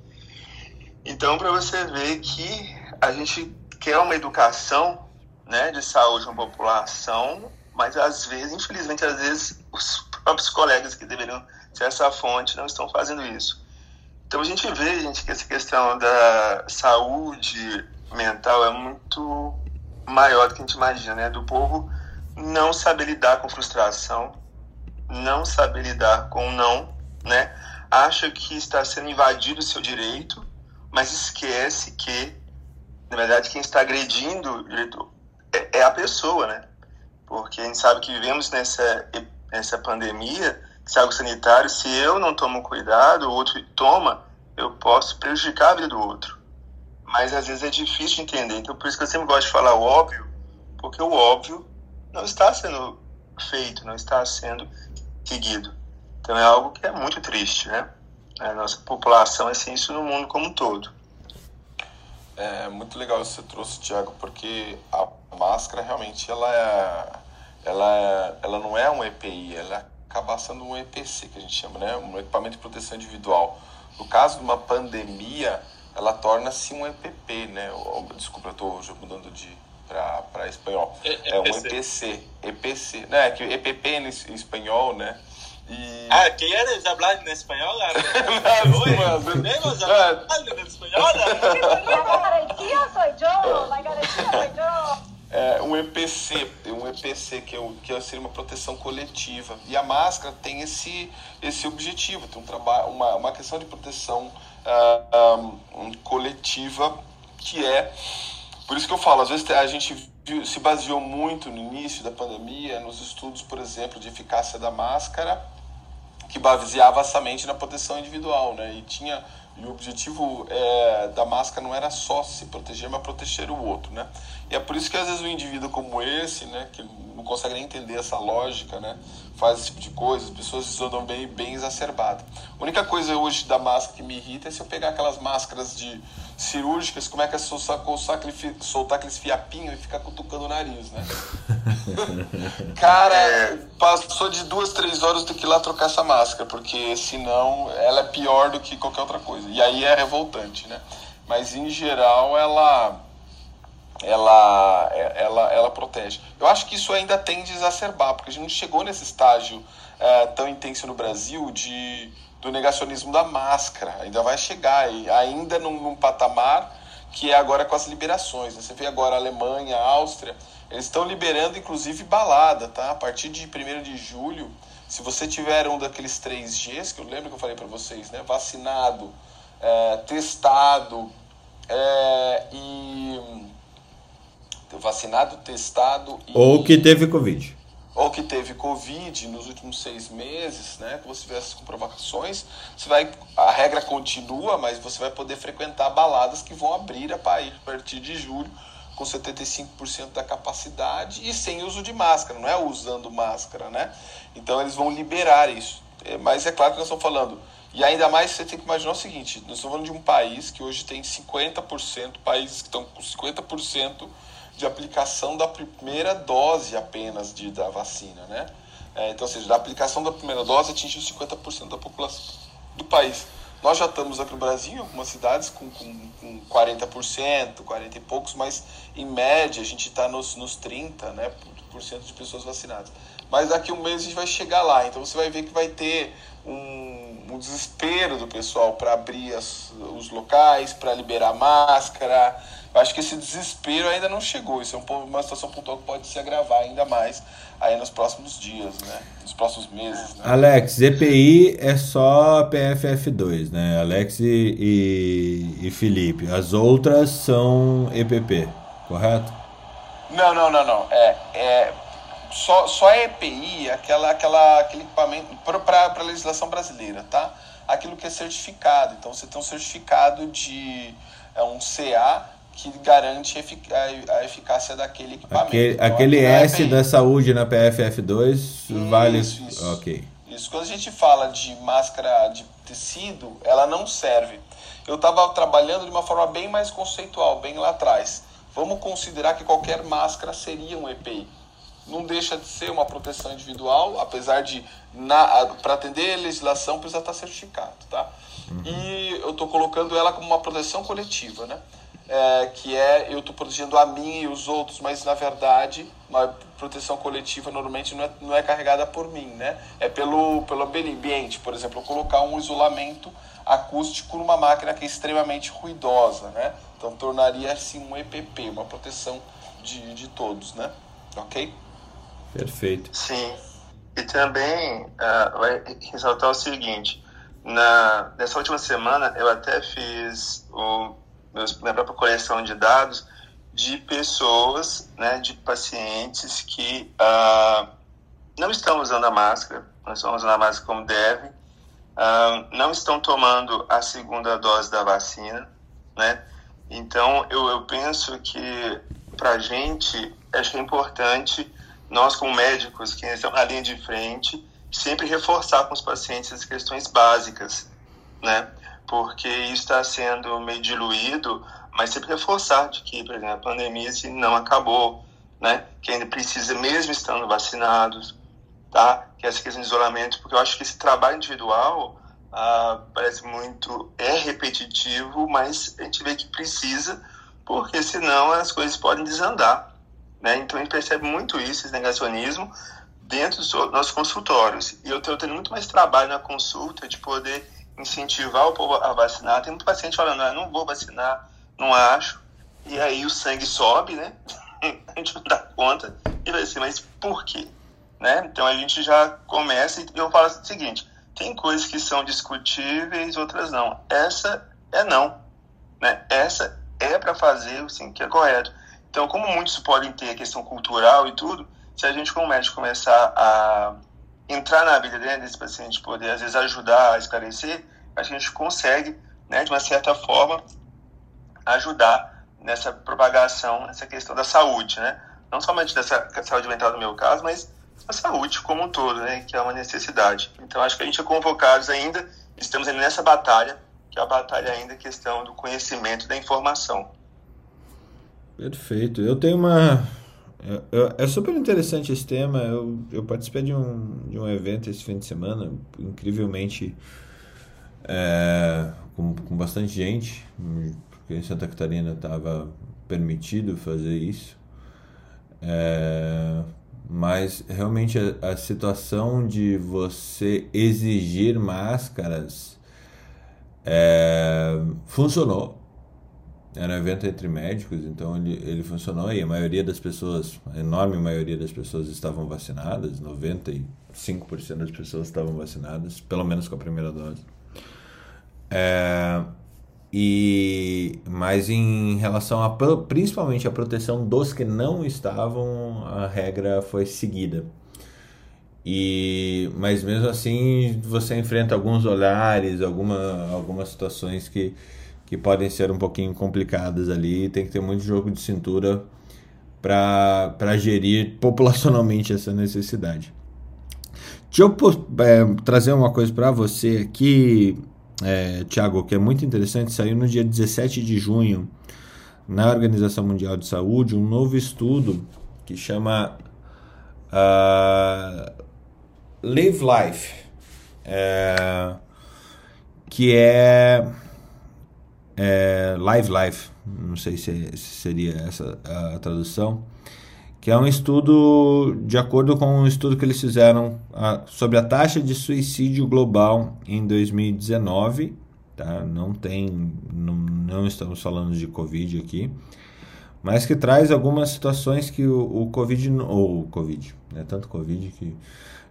Então, para você ver que a gente quer uma educação né, de saúde uma população, mas às vezes, infelizmente, às vezes os próprios colegas que deveriam ser essa fonte não estão fazendo isso. Então a gente vê, gente, que essa questão da saúde mental é muito maior do que a gente imagina, né? Do povo não saber lidar com frustração, não saber lidar com não, né? Acha que está sendo invadido o seu direito, mas esquece que, na verdade, quem está agredindo é, é a pessoa, né? Porque a gente sabe que vivemos nessa, nessa pandemia, se é algo sanitário, se eu não tomo cuidado, o outro toma, eu posso prejudicar a vida do outro. Mas às vezes é difícil de entender. Então por isso que eu sempre gosto de falar o óbvio, porque o óbvio não está sendo feito, não está sendo seguido. Então é algo que é muito triste, né? A nossa população é assim, isso no mundo como um todo. É muito legal isso que você trouxe, Tiago, porque a máscara realmente ela é, ela é, ela não é um EPI, ela acaba sendo um EPC que a gente chama, né? Um equipamento de proteção individual. No caso de uma pandemia, ela torna-se um EPP, né? Desculpa, eu estou mudando de para espanhol. É, é um EPC, EPC, né? Que EPP em espanhol, né? Y... Ah, ¿quieres hablar en español? ¿Podemos hablar en español? La garantía soy yo, la garantía soy yo. É, um EPC, um EPC que, é, que seria uma proteção coletiva. E a máscara tem esse, esse objetivo, tem um trabalho, uma, uma questão de proteção uh, um, coletiva que é. Por isso que eu falo, às vezes a gente viu, se baseou muito no início da pandemia, nos estudos, por exemplo, de eficácia da máscara que baseava somente na proteção individual, né? E tinha e o objetivo é, da máscara não era só se proteger, mas proteger o outro, né? E é por isso que às vezes um indivíduo como esse, né, que não consegue nem entender essa lógica, né, faz esse tipo de coisa, as pessoas andam bem, bem exacerbadas. A única coisa hoje da máscara que me irrita é se eu pegar aquelas máscaras de cirúrgicas, como é que é soltar, soltar aqueles fiapinhos e ficar cutucando o nariz, né? Cara, passou de duas, três horas do que ir lá trocar essa máscara, porque senão ela é pior do que qualquer outra coisa. E aí é revoltante, né? Mas em geral ela ela, ela, ela protege. Eu acho que isso ainda tende a exacerbar, porque a gente não chegou nesse estágio é, tão intenso no Brasil de do negacionismo da máscara. Ainda vai chegar, ainda num, num patamar que é agora com as liberações. Né? Você vê agora a Alemanha, a Áustria, eles estão liberando inclusive balada, tá? A partir de 1 de julho, se você tiver um daqueles 3Gs, que eu lembro que eu falei para vocês, né? Vacinado, é, testado é, e. Vacinado, testado e. Ou que teve Covid ou que teve Covid nos últimos seis meses, né, que você tiver essas comprovações, você vai, a regra continua, mas você vai poder frequentar baladas que vão abrir a partir de julho com 75% da capacidade e sem uso de máscara, não é usando máscara, né? Então eles vão liberar isso. É, mas é claro que nós estamos falando, e ainda mais você tem que imaginar o seguinte, nós estamos falando de um país que hoje tem 50%, países que estão com 50% de aplicação da primeira dose apenas de, da vacina, né? É, então, ou seja, da aplicação da primeira dose atingiu 50% da população do país. Nós já estamos aqui no Brasil, em algumas cidades, com, com, com 40%, 40 e poucos, mas em média a gente está nos, nos 30% né, por cento de pessoas vacinadas. Mas daqui a um mês a gente vai chegar lá, então você vai ver que vai ter um, um desespero do pessoal para abrir as, os locais, para liberar máscara, acho que esse desespero ainda não chegou. Isso é uma situação pontual que pode se agravar ainda mais aí nos próximos dias, né? Nos próximos meses. Né? Alex, EPI é só PFF2, né? Alex e, e Felipe. As outras são EPP, correto? Não, não, não, não. É, é só, só é EPI aquela, aquela, aquele equipamento para a legislação brasileira, tá? Aquilo que é certificado. Então você tem um certificado de é um CA que garante a, eficácia daquele equipamento. Aquele, Então, aquele é S EPI. da saúde na PFF2 vale. Isso, isso. Ok. Isso, quando a gente fala de máscara de tecido, ela não serve. Eu estava trabalhando de uma forma bem mais conceitual, bem lá atrás. Vamos considerar que qualquer máscara seria um EPI. Não deixa de ser uma proteção individual, apesar de, para atender a legislação, precisa estar certificado, tá? E eu estou colocando ela como uma proteção coletiva, né? É, que é eu estou protegendo a mim e os outros, mas na verdade uma proteção coletiva normalmente não é, não é carregada por mim, né? É pelo, pelo ambiente, por exemplo, colocar um isolamento acústico numa máquina que é extremamente ruidosa, né? Então tornaria assim um EPP, uma proteção de, de todos, né? Ok? Perfeito. Sim. E também ah, vai ressaltar o seguinte: na, nessa última semana eu até fiz o, minha própria coleção de dados de pessoas, né, de pacientes que ah, não estão usando a máscara, não estão usando a máscara como devem, ah, não estão tomando a segunda dose da vacina, né? Então eu, eu penso que para a gente acho é importante nós como médicos que estamos na linha de frente sempre reforçar com os pacientes as questões básicas, né? Porque está sendo meio diluído, mas sempre reforçar de que, por exemplo, a pandemia assim, não acabou, né? Que ainda precisa, mesmo estando vacinados, tá? Que essa questão de isolamento, porque eu acho que esse trabalho individual ah, parece muito é repetitivo, mas a gente vê que precisa, porque senão as coisas podem desandar, né? Então a gente percebe muito isso, esse negacionismo dentro dos nossos consultórios. E eu estou tendo muito mais trabalho na consulta de poder incentivar o povo a vacinar. Tem muito paciente falando, ah, não vou vacinar, não acho. E aí o sangue sobe, né? a gente não dá conta e vai assim, mas por quê? Né? Então a gente já começa e eu falo o seguinte, tem coisas que são discutíveis, outras não. Essa é não. Né? Essa é para fazer assim, que é correto. Então, como muitos podem ter a questão cultural e tudo, se a gente como médico começar a entrar na vida né, desse paciente, poder às vezes ajudar a esclarecer, a gente consegue, né, de uma certa forma, ajudar nessa propagação, nessa questão da saúde, né? Não somente dessa saúde mental no meu caso, mas a saúde como um todo, né, que é uma necessidade. Então, acho que a gente é convocados ainda, estamos ainda nessa batalha, que é a batalha ainda questão do conhecimento da informação. Perfeito. Eu tenho uma. Eu- eu- É super interessante esse tema. Eu, eu participei de um, de um evento esse fim de semana, incrivelmente, é, com, com bastante gente, porque em Santa Catarina estava permitido fazer isso. É, mas realmente a, a situação de você exigir máscaras é, funcionou. Era evento entre médicos, então ele, ele funcionou e a maioria das pessoas, a enorme maioria das pessoas estavam vacinadas, 95% das pessoas estavam vacinadas, pelo menos com a primeira dose. É, e, mas em relação a principalmente a proteção dos que não estavam, a regra foi seguida. E, mas mesmo assim você enfrenta alguns olhares, alguma, algumas situações que, que podem ser um pouquinho complicadas ali. Tem que ter muito jogo de cintura para gerir populacionalmente essa necessidade. Deixa eu é, trazer uma coisa para você aqui, é, Tiago, que é muito interessante. Saiu no dia 17 de junho na Organização Mundial de Saúde um novo estudo que chama ah, Live Life, é, que é, é Live Life, não sei se, se seria essa a tradução, que é um estudo de acordo com um estudo que eles fizeram ah, sobre a taxa de suicídio global em 2019, tá? Não tem, não, não estamos falando de Covid aqui, mas que traz algumas situações que o, o Covid, ou Covid, é tanto Covid que,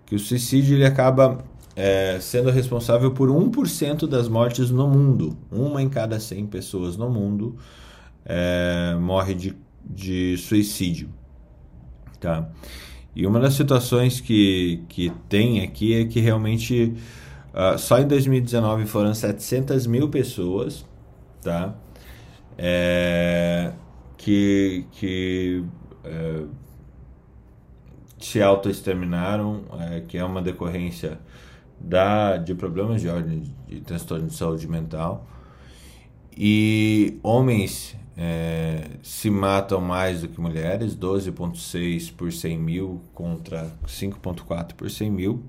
que o suicídio ele acaba é, sendo responsável por 1% das mortes no mundo. Uma em cada 100 pessoas no mundo é, morre de, de suicídio. Tá? E uma das situações que, que tem aqui é que realmente uh, só em 2019 foram 700 mil pessoas tá? É, que, que é, se autoexterminaram, é, que é uma decorrência da, de problemas de ordem de transtorno de saúde mental. E homens é, se matam mais do que mulheres, 12,6 por 100 mil contra 5,4 por 100 mil.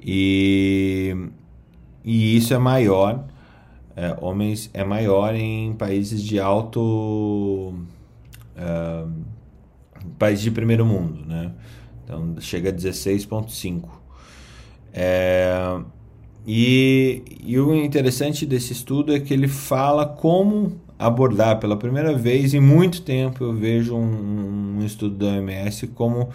E, e isso é maior, é, homens é maior em países de alto. É, países de primeiro mundo, né? Então chega a 16,5. É, e, e o interessante desse estudo é que ele fala como abordar pela primeira vez em muito tempo eu vejo um, um estudo da OMS como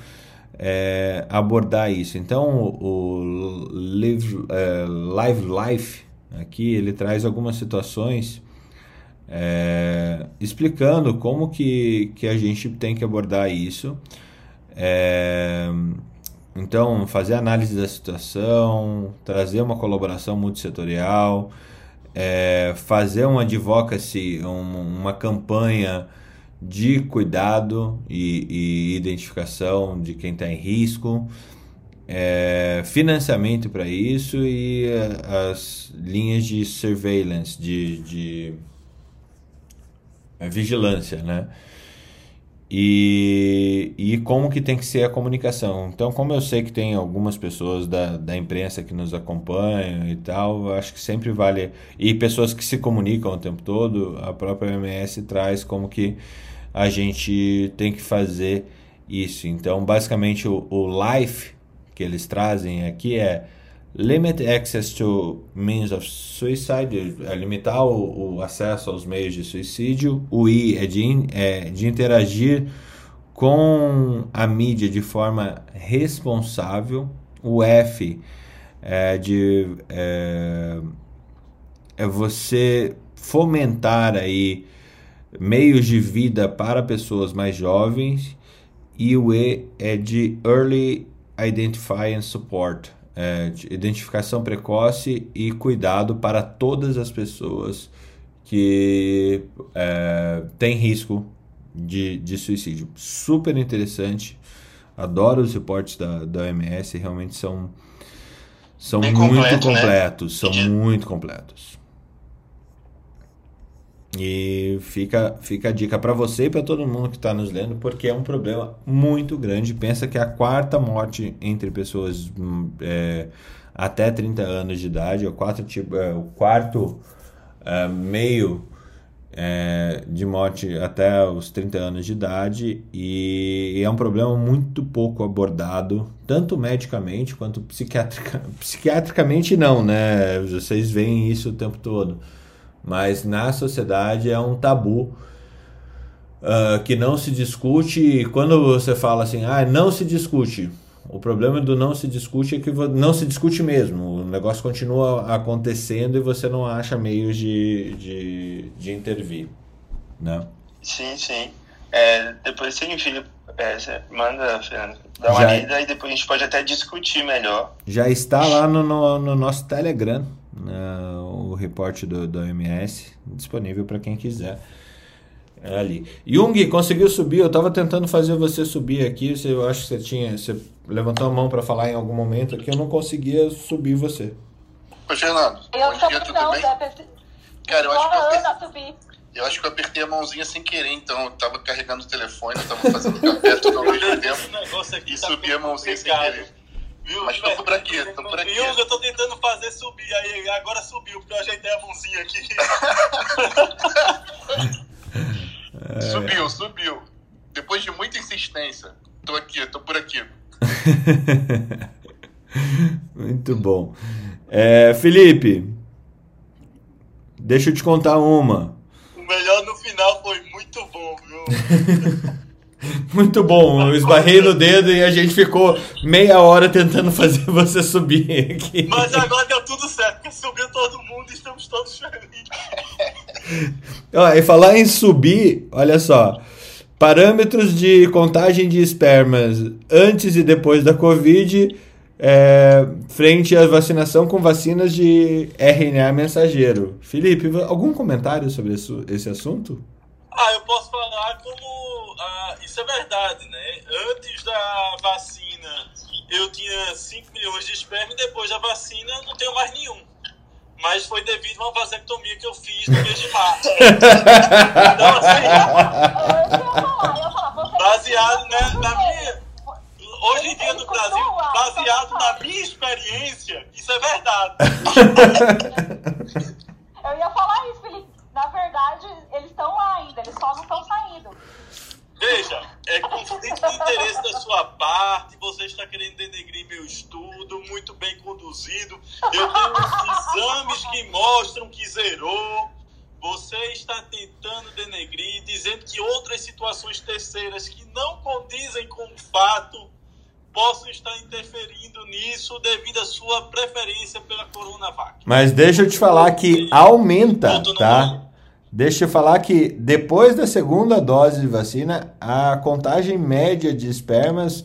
é, abordar isso. Então o, o Live, é, Live Life aqui ele traz algumas situações é, explicando como que, que a gente tem que abordar isso. Então, fazer análise da situação, trazer uma colaboração multissetorial, é, fazer um advocacy, um, uma campanha de cuidado e, e identificação de quem está em risco, é, financiamento para isso e é, as linhas de surveillance, de, de é, vigilância, né? E, e como que tem que ser a comunicação. Então, como eu sei que tem algumas pessoas da, da imprensa que nos acompanham e tal, acho que sempre vale. E pessoas que se comunicam o tempo todo, a própria OMS traz como que a gente tem que fazer isso. Então, basicamente, o, o LIFE que eles trazem aqui é Limit access to means of suicide, é limitar o, o, acesso aos meios de suicídio. O I é de, é de interagir com a mídia de forma responsável. O F é de é, é você fomentar aí meios de vida para pessoas mais jovens. E o E é de Early Identify and Support é, identificação precoce e cuidado para todas as pessoas que é, têm risco de, de suicídio. Super interessante. Adoro os reportes da, da OMS, realmente são, são muito completo, né? completos. Né? São muito completos. E fica, fica a dica para você e para todo mundo que está nos lendo, porque é um problema muito grande. Pensa que a quarta morte entre pessoas hum, é, até 30 anos de idade, é o, quatro, é, o quarto é, meio é, de morte até os 30 anos de idade, e é um problema muito pouco abordado, tanto medicamente quanto psiquiatrica, psiquiatricamente, não, né? Vocês veem isso o tempo todo mas na sociedade é um tabu uh, que não se discute. E quando você fala assim, ah, não se discute, o problema do não se discute é que não se discute mesmo. O negócio continua acontecendo e você não acha meios de, de, de intervir, né? Sim, sim. É, depois você envia, é, você manda, Fernando, dá uma Já... lida e depois a gente pode até discutir melhor. Já está lá no, no, no nosso Telegram uh, reporte do, do OMS disponível para quem quiser. É ali. Jung, conseguiu subir? Eu estava tentando fazer você subir aqui. Você, eu acho que você tinha. Você levantou a mão para falar em algum momento aqui. Eu não conseguia subir você. Oi, Fernando. Eu bom dia, tudo não, bem? Cara, eu acho, que eu, apertei, eu acho que eu apertei a mãozinha sem querer, então. Eu tava carregando o telefone, eu tava fazendo café tudo ao mesmo tempo. e tá subi a mãozinha sem querer. Viu? Mas tô por aqui, tô por aqui. Viu? Eu tô tentando fazer subir, aí agora subiu, porque eu ajeitei a mãozinha aqui. subiu, subiu. Depois de muita insistência. Tô aqui, tô por aqui. Muito bom. É, Felipe, deixa eu te contar uma. O melhor no final foi muito bom, viu? Muito bom, eu esbarrei no dedo e a gente ficou meia hora tentando fazer você subir aqui. Mas agora deu tudo certo, porque subiu todo mundo e estamos todos felizes. Ó, e falar em subir, olha só. Parâmetros de contagem de espermas antes e depois da Covid, é, frente à vacinação com vacinas de RNA mensageiro. Felipe, algum comentário sobre esse, esse assunto? Ah, eu posso falar como ah, isso é verdade, né? Antes da vacina eu tinha 5 milhões de esperma e depois da vacina não tenho mais nenhum. Mas foi devido a uma vasectomia que eu fiz no mês de março. então, assim, baseado né, na minha. Hoje em dia no Brasil, baseado na minha experiência, isso é verdade. Eu ia falar isso, Felipe. Na verdade, eles estão lá ainda, eles só não estão saindo. Veja, é conflito de interesse da sua parte, você está querendo denegrir meu estudo, muito bem conduzido. Eu tenho exames que mostram que zerou. Você está tentando denegrir, dizendo que outras situações terceiras que não condizem com o fato possam estar interferindo nisso devido à sua preferência pela Coronavac. Mas deixa eu te falar que aumenta, tá? Deixa eu falar que depois da segunda dose de vacina, a contagem média de espermas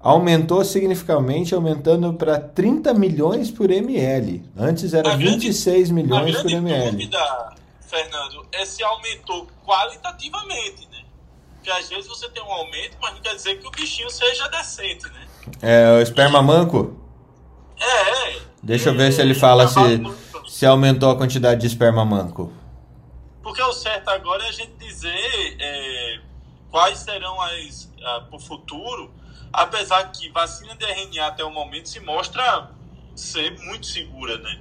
aumentou significativamente, aumentando para 30 milhões por ml. Antes era a 26 grande, milhões por ml. Dúvida, Fernando, é se aumentou qualitativamente, né? Porque às vezes você tem um aumento, mas não quer dizer que o bichinho seja decente, né? É o esperma manco? É, é. Deixa eu ver se ele fala se, se aumentou a quantidade de esperma manco. Porque o certo agora é a gente dizer é, quais serão as para o futuro, apesar que vacina de RNA até o momento se mostra ser muito segura, né?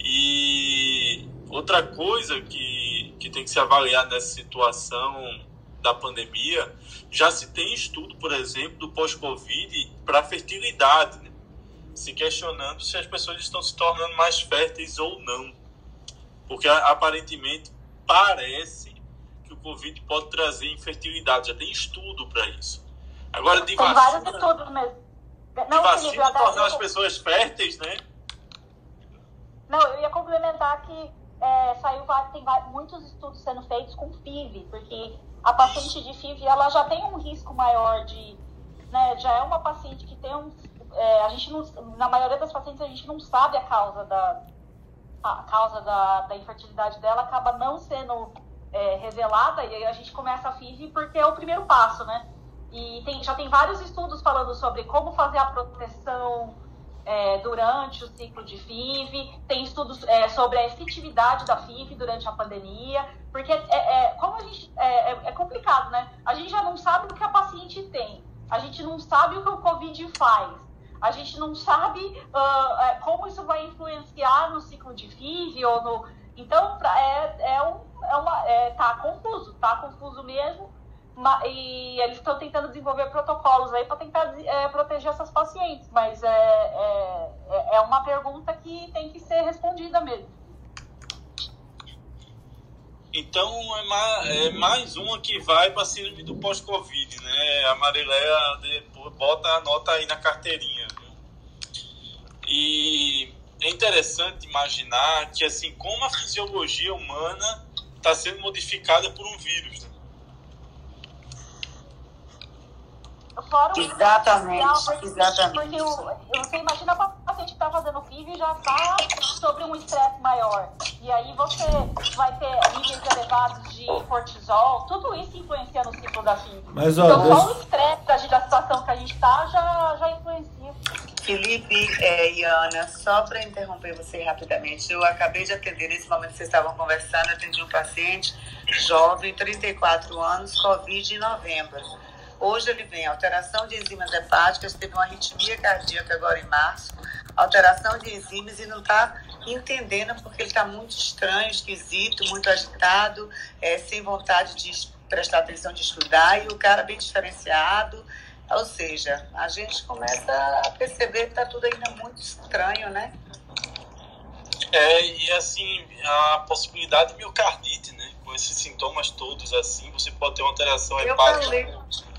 E outra coisa que, que tem que se avaliar nessa situação da pandemia, já se tem estudo, por exemplo, do pós-Covid para fertilidade, né? se questionando se as pessoas estão se tornando mais férteis ou não. Porque aparentemente parece que o Covid pode trazer infertilidade. Já tem estudo para isso. Agora, de tem vacina, vários estudos mesmo. Não, de vacina tornar as pessoas férteis, né? Não, eu ia complementar que é, saiu tem muitos estudos sendo feitos com FIV, porque a paciente de FIV ela já tem um risco maior de, né, já é uma paciente que tem um, é, a gente não, na maioria das pacientes a gente não sabe a causa da, a causa da, da infertilidade dela acaba não sendo é, revelada e aí a gente começa a FIV porque é o primeiro passo, né? E tem, já tem vários estudos falando sobre como fazer a proteção é, durante o ciclo de FIV, tem estudos é, sobre a efetividade da FIV durante a pandemia, porque é, é como a gente, é, é, é, complicado, né? A gente já não sabe o que a paciente tem, a gente não sabe o que o Covid faz, a gente não sabe uh, como isso vai influenciar no ciclo de FIV ou no. Então, é, é, um, é uma. É, tá confuso, tá confuso mesmo. E eles estão tentando desenvolver protocolos aí para tentar é, proteger essas pacientes, mas é, é, é, é uma pergunta que tem que ser respondida mesmo. Então é mais, é mais uma que vai para síndrome do pós-Covid, né? A Marileia bota a nota aí na carteirinha. E é interessante imaginar que assim como a fisiologia humana está sendo modificada por um vírus. Né? Fora o exatamente, exatamente. Porque o, você imagina a paciente está fazendo FIV e já está sobre um estresse maior. E aí você vai ter níveis elevados de cortisol, tudo isso influencia no ciclo da FIV. Mas, ó, então Deus... só o estresse da, da situação que a gente está já, já influencia. Felipe é, e Ana, só para interromper você rapidamente, eu acabei de atender, nesse momento que vocês estavam conversando, atendi um paciente jovem, 34 anos, Covid em novembro. Hoje ele vem alteração de enzimas hepáticas, teve uma arritmia cardíaca agora em março, alteração de enzimas e não está entendendo porque ele está muito estranho, esquisito, muito agitado, é, sem vontade de prestar atenção de estudar e o cara bem diferenciado. Ou seja, a gente começa a perceber que está tudo ainda muito estranho, né? É, e assim, a possibilidade de miocardite, né? Com esses sintomas todos assim, você pode ter uma alteração eu hepática. Falei,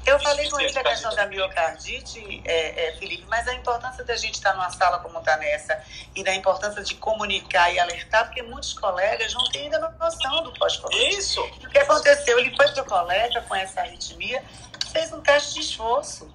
Eu falei com ele da questão da miocardite, é, é, Felipe, mas a importância da gente estar numa sala como está nessa e da importância de comunicar e alertar, porque muitos colegas não têm ainda noção do pós-Covid. Isso. O que aconteceu? Ele foi para o colega com essa arritmia, fez um teste de esforço.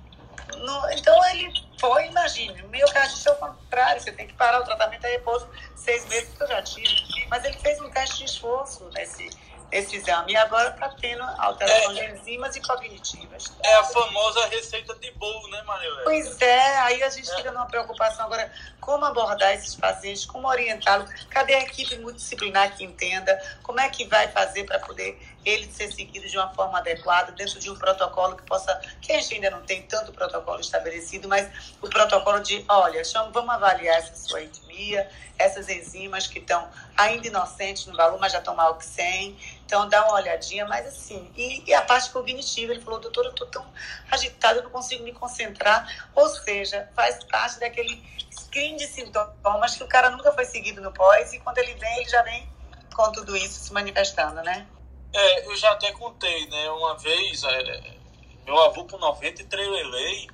No- então ele foi, imagine, miocardite é o contrário, você tem que parar o tratamento a repouso seis meses que eu já tive. Mas ele fez um teste de esforço nesse, nesse exame. E agora está tendo alterações de enzimas e cognitivas. É a famosa receita de bolo, né, Maria? Pois é, aí a gente fica numa preocupação agora, como abordar esses pacientes, como orientá-los, cadê a equipe multidisciplinar que entenda, como é que vai fazer para poder ele ser seguido de uma forma adequada, dentro de um protocolo que possa, que a gente ainda não tem tanto protocolo estabelecido, mas o protocolo de, olha, vamos avaliar essa sua essas enzimas que estão ainda inocentes no valor, mas já estão maior que 100, então dá uma olhadinha, mas assim, e, e a parte cognitiva, ele falou, doutor, eu estou tão agitado, eu não consigo me concentrar, ou seja, faz parte daquele screen de sintomas que o cara nunca foi seguido no pós, e quando ele vem, ele já vem com tudo isso se manifestando, né? É, eu já até contei, né? Uma vez, é, meu avô com 93 lelei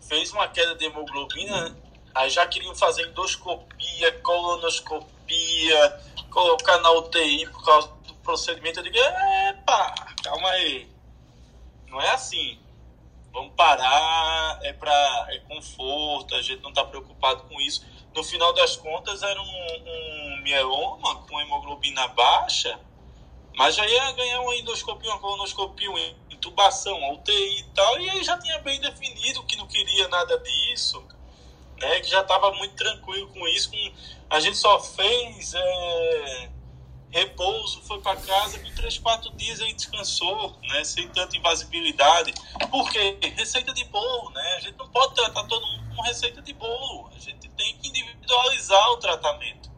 fez uma queda de hemoglobina, aí já queriam fazer endoscopia, colonoscopia, colocar na UTI por causa do procedimento. Eu digo, epa, calma aí. Não é assim. Vamos parar, é para é conforto, a gente não está preocupado com isso. No final das contas, era um, um mieloma com hemoglobina baixa, mas já ia ganhar uma endoscopia, uma colonoscopia, uma intubação, uma UTI e tal, e aí já tinha bem definido que não queria nada disso, né? Que já estava muito tranquilo com isso. Com... A gente só fez é, repouso, foi para casa, com três, quatro dias aí descansou, né? Sem tanta invasibilidade. Porque receita de bolo, né? A gente não pode tratar todo mundo com receita de bolo. A gente tem que individualizar o tratamento.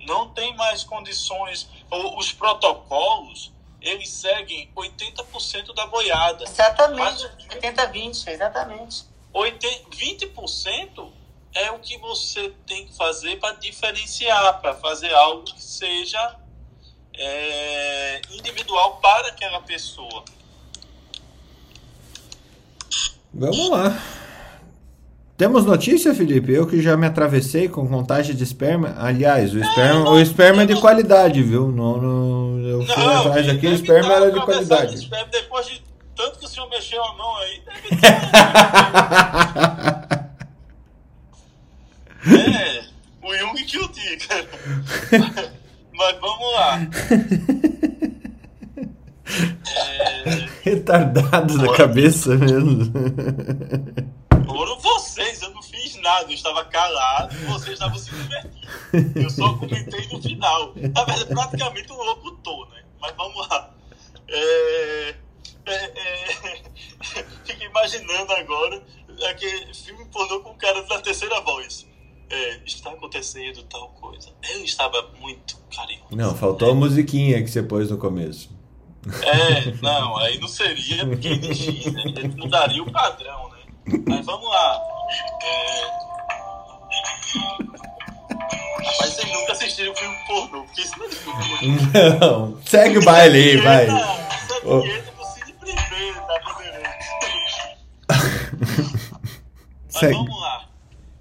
Não tem mais condições. O- Os protocolos, eles seguem 80% da boiada. Exatamente, Mas- 80-20, exatamente. 80, 20% é o que você tem que fazer para diferenciar, para fazer algo que seja é, individual para aquela pessoa. Vamos lá. Temos notícia, Felipe? Eu que já me atravessei com contagem de esperma. Aliás, o esperma, o esperma é de qualidade, viu? Não, não, eu fui atrás aqui, o esperma dar era de cabeçada de qualidade. esperma depois de tanto que o senhor mexeu a mão aí. Deve ter. é, o Jung que o diga. Mas vamos lá. É, Retardado da cabeça mesmo. Foram vocês, eu não fiz nada, eu estava calado e vocês estavam se divertindo. Eu só comentei no final. Na verdade, praticamente um locutor, né? Mas vamos lá. É, é, é, fico imaginando agora aquele filme pornô com o cara da terceira voz. É, está acontecendo tal coisa. Eu estava muito carinhoso. Não, faltou a musiquinha que você pôs no começo. É, não, aí não seria porque NX, né? Ele mudaria o padrão, né? Mas vamos lá. É... Rapaz, vocês nunca assistiram filme pornô, porque isso não é filme pornô. Não, segue o baile aí, vai. Mas Segue. vamos lá.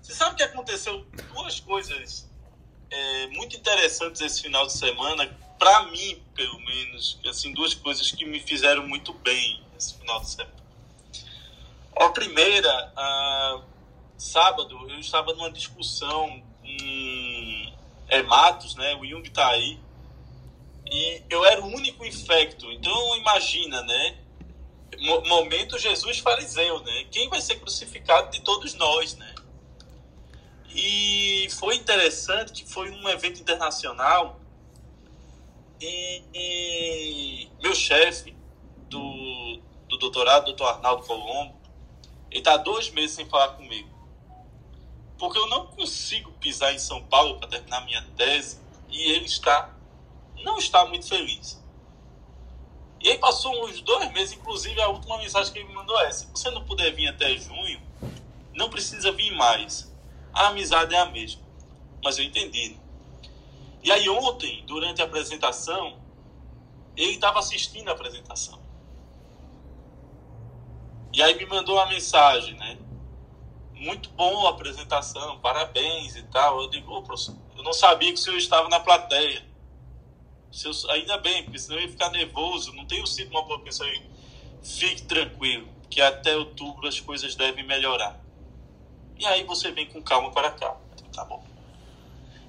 Você sabe que aconteceu duas coisas é, muito interessantes esse final de semana, pra mim, pelo menos, assim, duas coisas que me fizeram muito bem esse final de semana. A primeira, ah, sábado, eu estava numa discussão com é, Matos, né? O Jung tá aí. E eu era o único infecto. Então, imagina, né? Mo- momento Jesus fariseu, né? Quem vai ser crucificado de todos nós, né? E foi interessante que foi um evento internacional e, e meu chefe do, do doutorado, doutor Arnaldo Colombo, ele está dois meses sem falar comigo. Porque eu não consigo pisar em São Paulo para terminar minha tese e ele está não está muito feliz. E aí passou uns dois meses, inclusive a última mensagem que ele me mandou é: se você não puder vir até junho, não precisa vir mais. A amizade é a mesma. Mas eu entendi. E aí ontem, durante a apresentação, ele estava assistindo a apresentação. E aí me mandou uma mensagem, né? Muito bom a apresentação, parabéns e tal. Eu digo, ô, professor, eu não sabia que o senhor estava na plateia. Eu- ainda bem, porque senão eu ia ficar nervoso. Não tenho sido uma boa pessoa. Fique tranquilo, que até outubro as coisas devem melhorar. E aí você vem com calma para cá. Tá bom.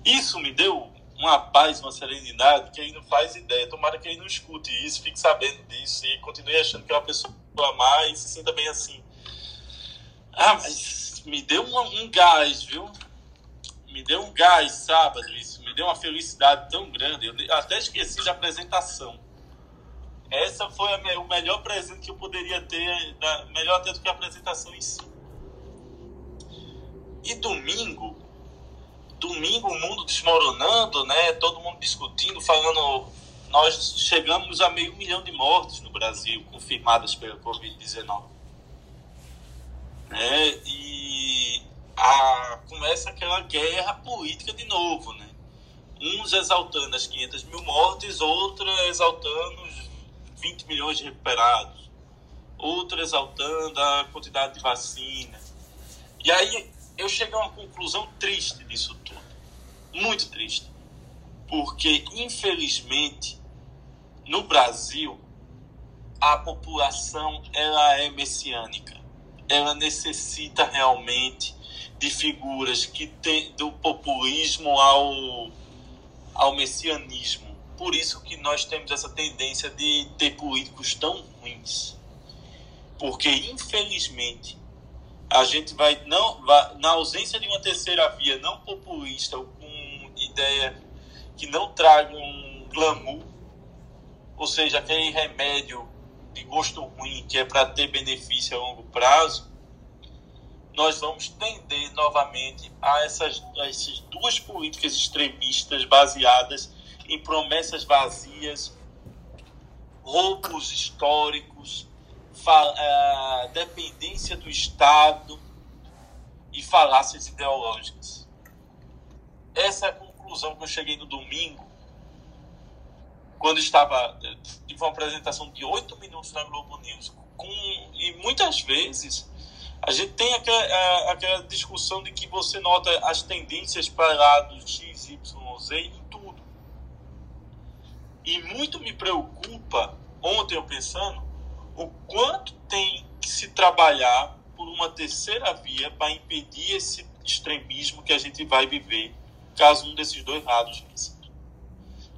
Isso me deu uma paz, uma serenidade que ele não faz ideia. Tomara que ele não escute isso, fique sabendo disso e continue achando que é uma pessoa má e se sinta bem assim. Ah, mas me deu um, um gás, viu? Me deu um gás sábado, isso. Me deu uma felicidade tão grande. Eu até esqueci da apresentação. Essa foi me- o melhor presente que eu poderia ter, da- melhor até do que a apresentação em si. E domingo, domingo o mundo desmoronando, né? Todo mundo discutindo, falando. Nós chegamos a meio milhão de mortes no Brasil confirmadas pela Covid-19. Né? E a, começa aquela guerra política de novo, né? Uns exaltando as 500 mil mortes, outros exaltando os 20 milhões de recuperados, outro exaltando a quantidade de vacina. E aí eu cheguei a uma conclusão triste disso tudo. Muito triste. Porque, infelizmente, no Brasil, a população ela é messiânica. Ela necessita realmente de figuras que tem do populismo ao, ao messianismo. Por isso que nós temos essa tendência de ter políticos tão ruins. Porque, infelizmente, a gente vai não vai, na ausência de uma terceira via não populista ou com ideia que não traga um glamour, ou seja, aquele remédio de gosto ruim que é para ter benefício a longo prazo, nós vamos tender novamente a essas, a essas duas políticas extremistas baseadas em promessas vazias, roubos históricos, dependência do Estado e falácias ideológicas. Essa é a conclusão que eu cheguei no domingo, quando estava. Tive uma apresentação de oito minutos na Globo News. Com, e muitas vezes a gente tem aquela, a- aquela discussão de que você nota as tendências para lados X, Y, Z em tudo. E muito me preocupa, ontem eu pensando, o quanto tem que se trabalhar por uma terceira via para impedir esse extremismo que a gente vai viver caso um desses dois lados vença.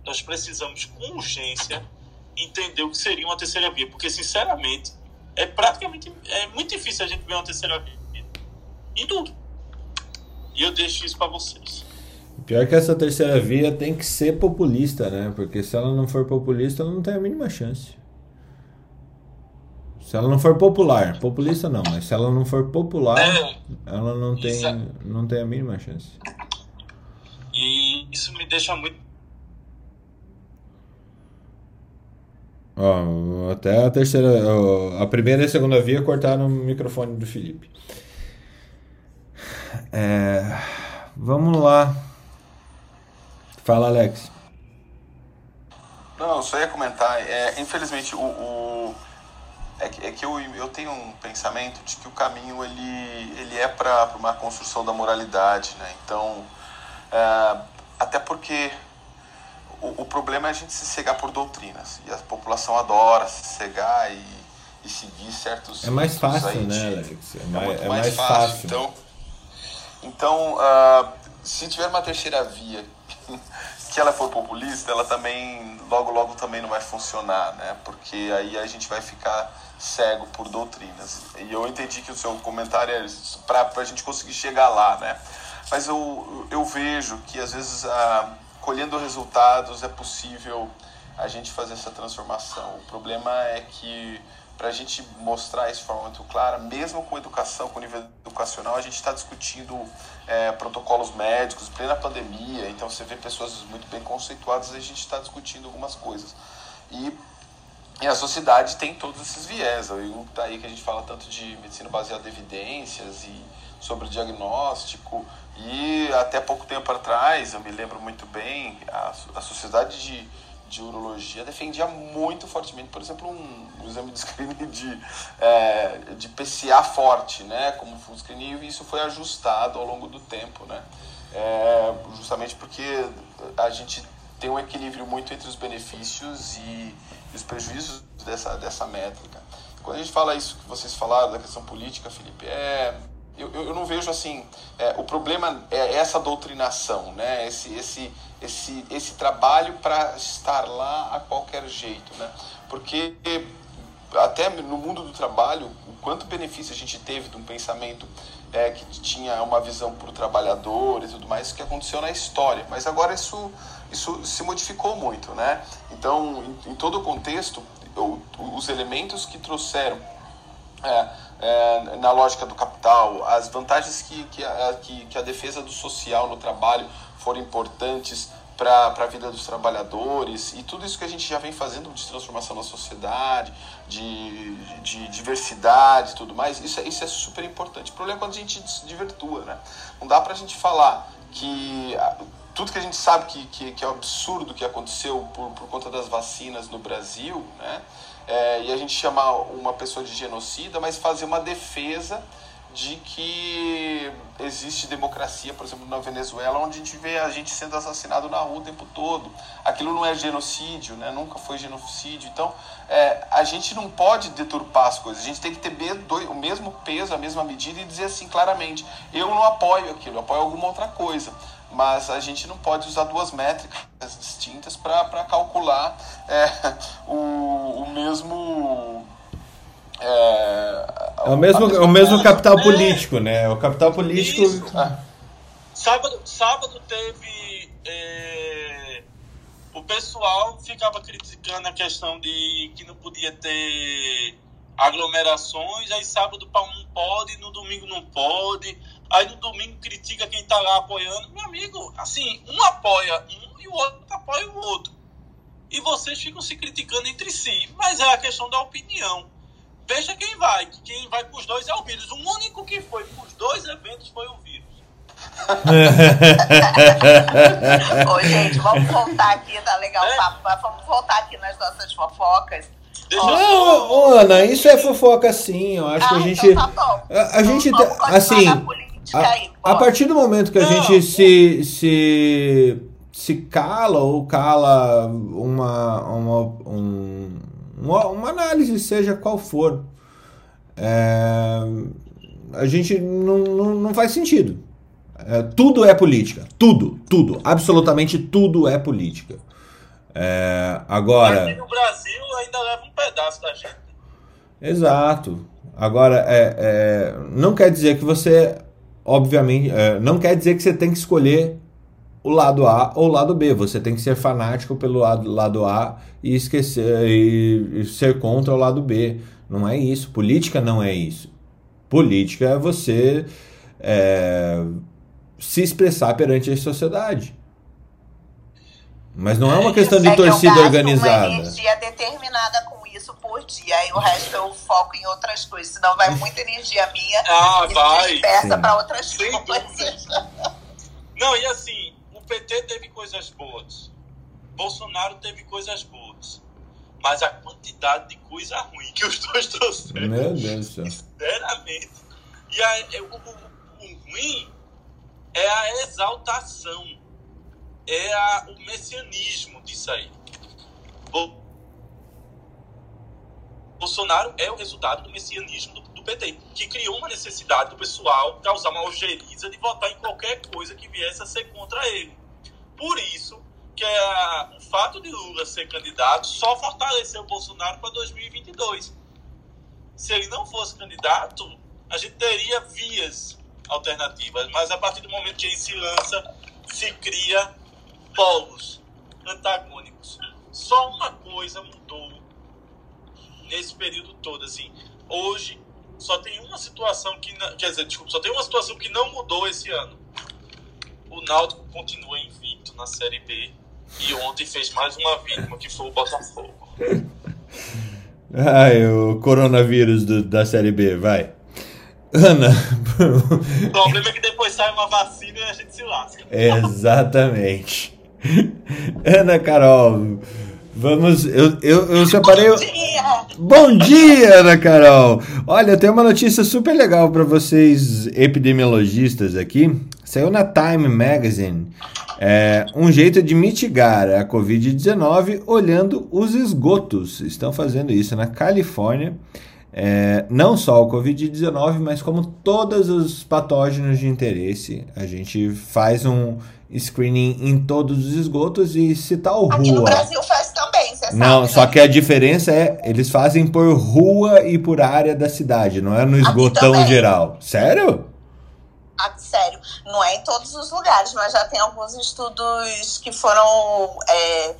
Nós precisamos com urgência entender o que seria uma terceira via, porque sinceramente é praticamente é muito difícil a gente ver uma terceira via em tudo. E eu deixo isso para vocês. Pior que essa terceira via tem que ser populista, né? Porque se ela não for populista, ela não tem a mínima chance. Se ela não for popular, populista não, mas se ela não for popular, É. ela não tem, Isso. não tem a mínima chance. E isso me deixa muito Ó, até a terceira, a primeira e a segunda via cortaram o microfone do Felipe. É, vamos lá. Fala, Alex. Não, só ia comentar. É, infelizmente, o, o- é que, é que eu, eu tenho um pensamento de que o caminho ele, ele é para uma construção da moralidade, né? Então, é, até porque o, o problema é a gente se cegar por doutrinas e a população adora se cegar e, e seguir certos É mais fácil, né, de- Alex? É é mais, é mais, mais fácil. fácil. Então, então ah, se tiver uma terceira via que ela for populista, ela também logo logo também não vai funcionar, né? Porque aí a gente vai ficar cego por doutrinas. E eu entendi que o seu comentário é para a gente conseguir chegar lá, né? Mas eu, eu vejo que às vezes ah, colhendo resultados é possível a gente fazer essa transformação. O problema é que para a gente mostrar isso de forma muito clara, mesmo com educação, com nível educacional, a gente está discutindo é, protocolos médicos, plena pandemia, então você vê pessoas muito bem conceituadas e a gente está discutindo algumas coisas. E, e a sociedade tem todos esses viés. Aí tá aí que a gente fala tanto de medicina baseada em evidências e sobre diagnóstico. E até pouco tempo atrás, eu me lembro muito bem, a, a sociedade de, de urologia defendia muito fortemente, por exemplo, um, um exame de screening de, é, de PCA forte, né, como full screening, e isso foi ajustado ao longo do tempo, né, é, justamente porque a gente tem um equilíbrio muito entre os benefícios e, os prejuízos dessa, dessa métrica. Quando a gente fala isso que vocês falaram da questão política, Felipe, é eu, eu não vejo assim. É, o problema é essa doutrinação, né? esse, esse, esse, esse trabalho para estar lá a qualquer jeito. Né? Porque até no mundo do trabalho, o quanto benefício a gente teve de um pensamento é, que tinha uma visão para o trabalhador e tudo mais, que aconteceu na história. Mas agora isso, isso se modificou muito. Né? Então, em, em todo o contexto, os elementos que trouxeram. É, é, na lógica do capital, as vantagens que, que, a, que, que a defesa do social no trabalho foram importantes para a vida dos trabalhadores e tudo isso que a gente já vem fazendo de transformação na sociedade, de, de diversidade e tudo mais, isso é, isso é super importante. O problema é quando a gente se divertua, né? Não dá para a gente falar que tudo que a gente sabe que, que, que é um absurdo que aconteceu por, por conta das vacinas no Brasil, né? É, e a gente chamar uma pessoa de genocida, mas fazer uma defesa de que existe democracia, por exemplo, na Venezuela, onde a gente vê a gente sendo assassinado na rua o tempo todo. Aquilo não é genocídio, né? nunca foi genocídio. Então, é, a gente não pode deturpar as coisas. A gente tem que ter o mesmo peso, a mesma medida e dizer assim claramente: eu não apoio aquilo, eu apoio alguma outra coisa mas a gente não pode usar duas métricas distintas para calcular é, o, o mesmo. É, é o mesmo, o mesmo capital é. político, né? O capital político. Isso. Sábado, sábado teve. É, o pessoal ficava criticando a questão de que não podia ter aglomerações, aí sábado para um pode, no domingo não pode aí no domingo critica quem está lá apoiando. Meu amigo, assim, um apoia um e o outro apoia o outro. E vocês ficam se criticando entre si. Mas é a questão da opinião. Veja quem vai, que quem vai para os dois é o vírus. O único que foi para os dois eventos foi o vírus. Ô, gente, vamos voltar aqui, tá legal é? vamos voltar aqui nas nossas fofocas. Não, Ana, isso é fofoca sim. Eu acho ah, que a ah, gente. Então tá a, a gente. Tá, assim. A, a, partir do momento que a gente se, se, se cala ou cala uma, uma, um, uma, uma análise, seja qual for, é, a gente não, não, não faz sentido. É, tudo é política. Tudo, tudo. Absolutamente tudo é política. É, agora. Aqui no Brasil ainda leva um pedaço da gente. Exato. Agora, é, é, não quer dizer que você obviamente, é, não quer dizer que você tem que escolher o lado A ou o lado B. Você tem que ser fanático pelo lado, lado A e esquecer e, e ser contra o lado B. Não é isso. Política não é isso. Política é você é, se expressar perante a sociedade. Mas não é uma questão de é torcida que eu organizada. Uma energia determinada com isso por dia. E o resto eu foco em outras coisas. Senão vai muita energia minha ah, e vai. se dispersa para outras Sem coisas. Não, e assim, o PT teve coisas boas. Bolsonaro teve coisas boas. Mas a quantidade de coisa ruim que os dois trouxeram. Meu Deus do céu. Sinceramente. E a, é, o, o, o ruim é a exaltação. É a, o messianismo disso aí. Bolsonaro é o resultado do messianismo do, do, PT, que criou uma necessidade do pessoal causar uma ojeriza de votar em qualquer coisa que viesse a ser contra ele. Por isso que é, o fato de Lula ser candidato só fortaleceu o Bolsonaro para 2022. Se ele não fosse candidato, a gente teria vias alternativas, mas a partir do momento que ele se lança, se cria polos antagônicos. Só uma coisa mudou nesse período todo, assim. Hoje só tem uma situação que não, quer dizer, desculpa, só tem uma situação que não mudou esse ano. O Náutico continua invicto na Série B e ontem fez mais uma vítima que foi o Botafogo. Ai, o coronavírus do, da Série B, vai. Ana. o problema é que depois sai uma vacina e a gente se lasca. Exatamente. Ana Carol, Vamos, eu, eu, eu separei. o- Dia! Bom dia, Ana Carol! Olha, tem uma notícia super legal para vocês epidemiologistas aqui. Saiu na Time Magazine. É, um jeito de mitigar a Covid-19 olhando os esgotos. Estão fazendo isso na Califórnia. É, não só o Covid-19, mas como todos os patógenos de interesse. A gente faz um screening em todos os esgotos e se tal rua. Aqui no Brasil faz também, você Não, sabe. só né? que a diferença é, eles fazem por rua e por área da cidade, não é no esgotão geral. Sério? Ah, sério, não é em todos os lugares, mas já tem alguns estudos que foram é,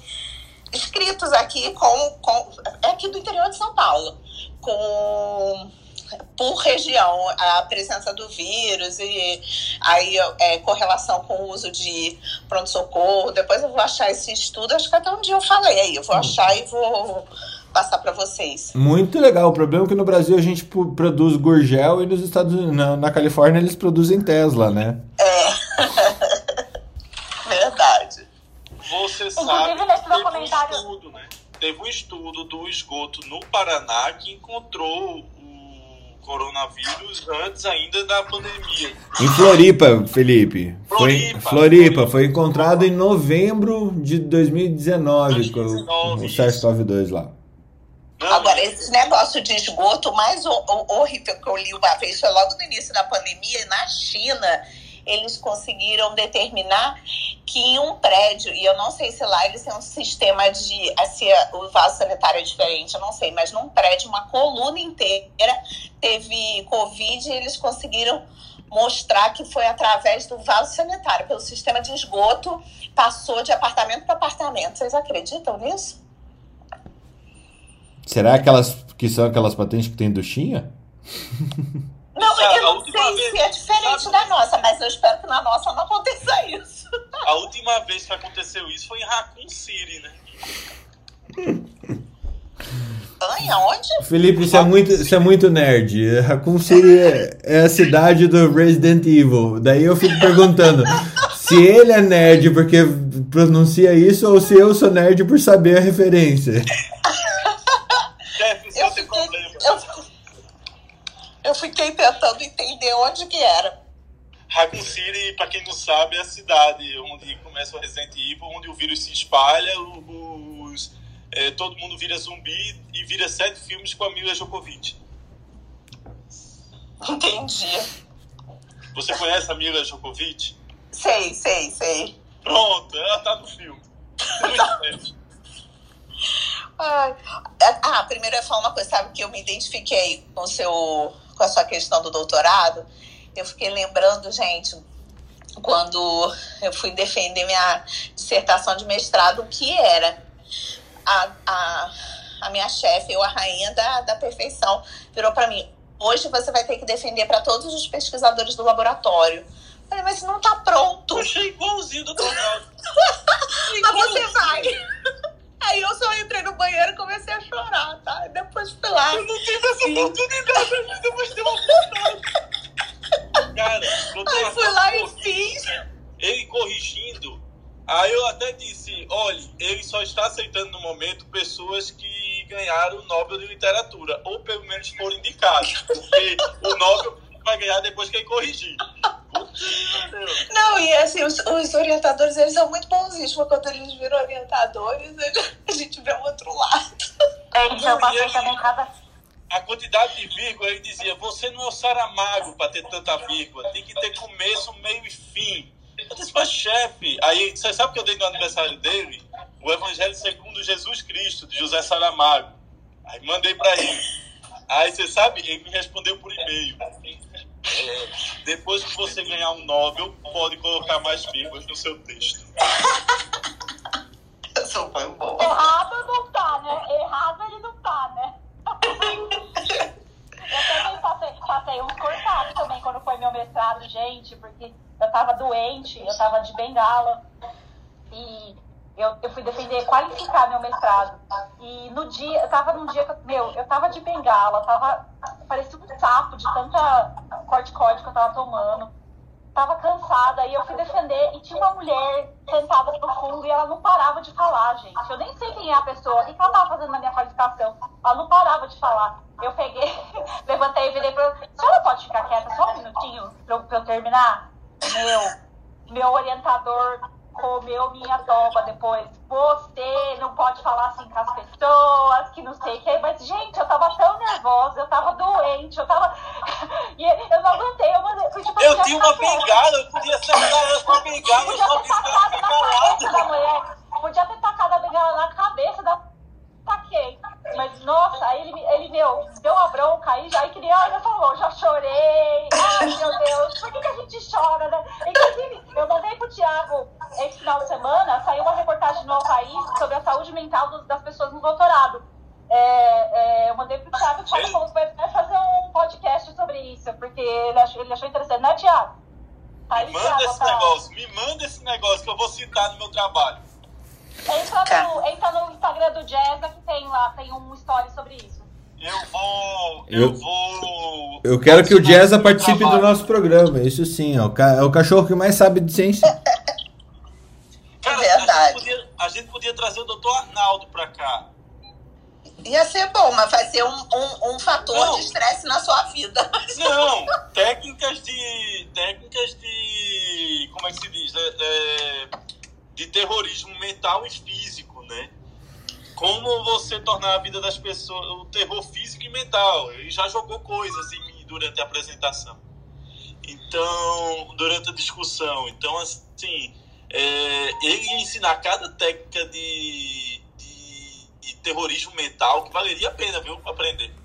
escritos aqui com, com. É aqui do interior de São Paulo, com por região a presença do vírus e aí é, correlação com o uso de pronto-socorro. Depois eu vou achar esse estudo, acho que até um dia eu falei, eu vou achar e vou passar para vocês. Muito legal. O problema é que no Brasil a gente produz Gurgel e nos Estados Unidos, na, na Califórnia eles produzem Tesla, né? Verdade. Você Inclusive, sabe nesse que teve um estudo, né? Teve um estudo do esgoto no Paraná que encontrou coronavírus antes ainda da pandemia. Em Floripa, Felipe. Foi, Floripa. Floripa, foi encontrado em novembro de 2019, com o- 2019, o SARS-CoV-2 lá. Não, Agora, esse negócio de esgoto, o mais ho- ho- horrível que eu li uma vez foi logo no início da pandemia, na China, eles conseguiram determinar que em um prédio, e eu não sei se lá eles têm um sistema de. Se o vaso sanitário é diferente, eu não sei, mas num prédio, uma coluna inteira teve Covid e eles conseguiram mostrar que foi através do vaso sanitário, pelo sistema de esgoto, passou de apartamento para apartamento. Vocês acreditam nisso? Será aquelas que são aquelas patentes que tem duchinha? Não, Sabe, eu não sei vez- se é diferente sabe- da nossa, mas eu espero que na nossa não aconteça isso. A última vez que aconteceu isso foi em Raccoon City, né? Ai, aonde? Felipe, isso é muito, isso é muito nerd. Raccoon City é, é a cidade do Resident Evil. Daí eu fico perguntando se ele é nerd porque pronuncia isso ou se eu sou nerd por saber a referência. Jeff, Eu você tem fiquei, problema. eu, eu fiquei tentando entender onde que era. Raccoon City, pra quem não sabe, é a cidade onde começa o Resident Evil, onde o vírus se espalha, os, é, todo mundo vira zumbi e vira sete filmes com a Mila Djokovic. Entendi. Você conhece a Mila Djokovic? Sei, sei, sei. Pronto, ela tá no filme. Muito Ai. Ah, primeiro eu ia falar uma coisa, sabe que eu me identifiquei com, o seu, com a sua questão do doutorado. Eu fiquei lembrando, gente, quando eu fui defender minha dissertação de mestrado, o que era a, a, a minha chefe, eu, a rainha da, da perfeição, virou para mim: hoje você vai ter que defender para todos os pesquisadores do laboratório. Eu falei, mas não tá pronto. Achei igualzinho do Ronaldo. Mas você vai. Aí eu só entrei no banheiro e comecei a chorar, tá? Depois fui lá. Eu não tive essa oportunidade mas deu uma vontade. Cara, Aí fui lá e fiz. ele corrigindo. Aí eu até disse, olha, ele só está aceitando no momento pessoas que ganharam o Nobel de Literatura, ou pelo menos foram indicados, porque o Nobel vai ganhar depois que ele corrigir. Não, e assim, os, os orientadores, eles são muito bonzinhos, porque quando eles viram orientadores, a gente vê o outro lado. É, eu passei também cada. A quantidade de vírgula, ele dizia, você não é o Saramago para ter tanta vírgula, tem que ter começo, meio e fim. Eu disse, mas chefe, aí você sabe o que eu dei no aniversário dele? O Evangelho segundo Jesus Cristo, de José Saramago. Aí mandei para ele. Aí você sabe, ele me respondeu por e-mail. É, depois que você ganhar um Nobel, pode colocar mais vírgulas no seu texto. Isso foi bom. Errado não tá, né? Errado ele não tá, né? Eu também passei, passei uns cortados também quando foi meu mestrado, gente, porque eu tava doente, eu tava de bengala. E eu, eu fui defender, qualificar meu mestrado. E no dia, eu tava num dia que, eu- meu, eu tava de bengala, tava, parecia um sapo de tanta corticóide que eu tava tomando. tava cansada e eu fui defender e tinha uma mulher sentada no fundo e ela não parava de falar, gente. Eu nem sei quem é a pessoa, o que ela tava fazendo na minha qualificação. Ela não parava de falar. Eu peguei, levantei e virei pra ela. Senhora pode ficar quieta só um minutinho pra eu, pra eu terminar? Meu, meu orientador comeu minha toba depois. Você não pode falar assim com as pessoas, que não sei o que. Mas, gente, eu tava tão nervosa, eu tava doente, eu tava. E eu não aguentei, eu mandei. Tipo, Eu podia tinha uma quieta. bengala, eu podia acertar ela com a bengala, eu só ter pra tacado ficar na cabeça da calada. mulher. Podia ter tacado a bengala na cabeça da. Taquei. Mas, nossa, aí ele, ele meu, deu uma bronca aí, já aí ai, já falou, já chorei. Ai, meu Deus, por que, que a gente chora, né? Inclusive, eu mandei pro Thiago esse final de semana, saiu uma reportagem no País sobre a saúde mental dos- das pessoas no doutorado. É, é, eu mandei pro Thiago, o Thiago falou que vai vai fazer um podcast sobre isso, porque ele achou, ele achou interessante, né, Thiago? Aí, Me manda esse negócio, me manda esse negócio que eu vou citar no meu trabalho. Entra Tá. no, entra no Instagram do Jazza que tem lá, tem um story sobre isso. Eu vou. Eu- Eu, vou. Eu quero que o Jazza participe do nosso programa, isso sim, é o, ca- é o cachorro que mais sabe de ciência. Cara, Verdade. A gente, podia, a gente podia trazer o doutor Arnaldo pra cá. Ia ser bom, mas vai ser um, um, um fator Não. de estresse na sua vida. Não, técnicas de. técnicas de. como é que se diz? É, é, de terrorismo mental e físico, né? Como você tornar a vida das pessoas. o terror físico e mental. Ele já jogou coisas em mim durante a apresentação. Então, durante a discussão. Então, assim, é, ele ensinar cada técnica de, de, de terrorismo mental que valeria a pena, viu? Aprender.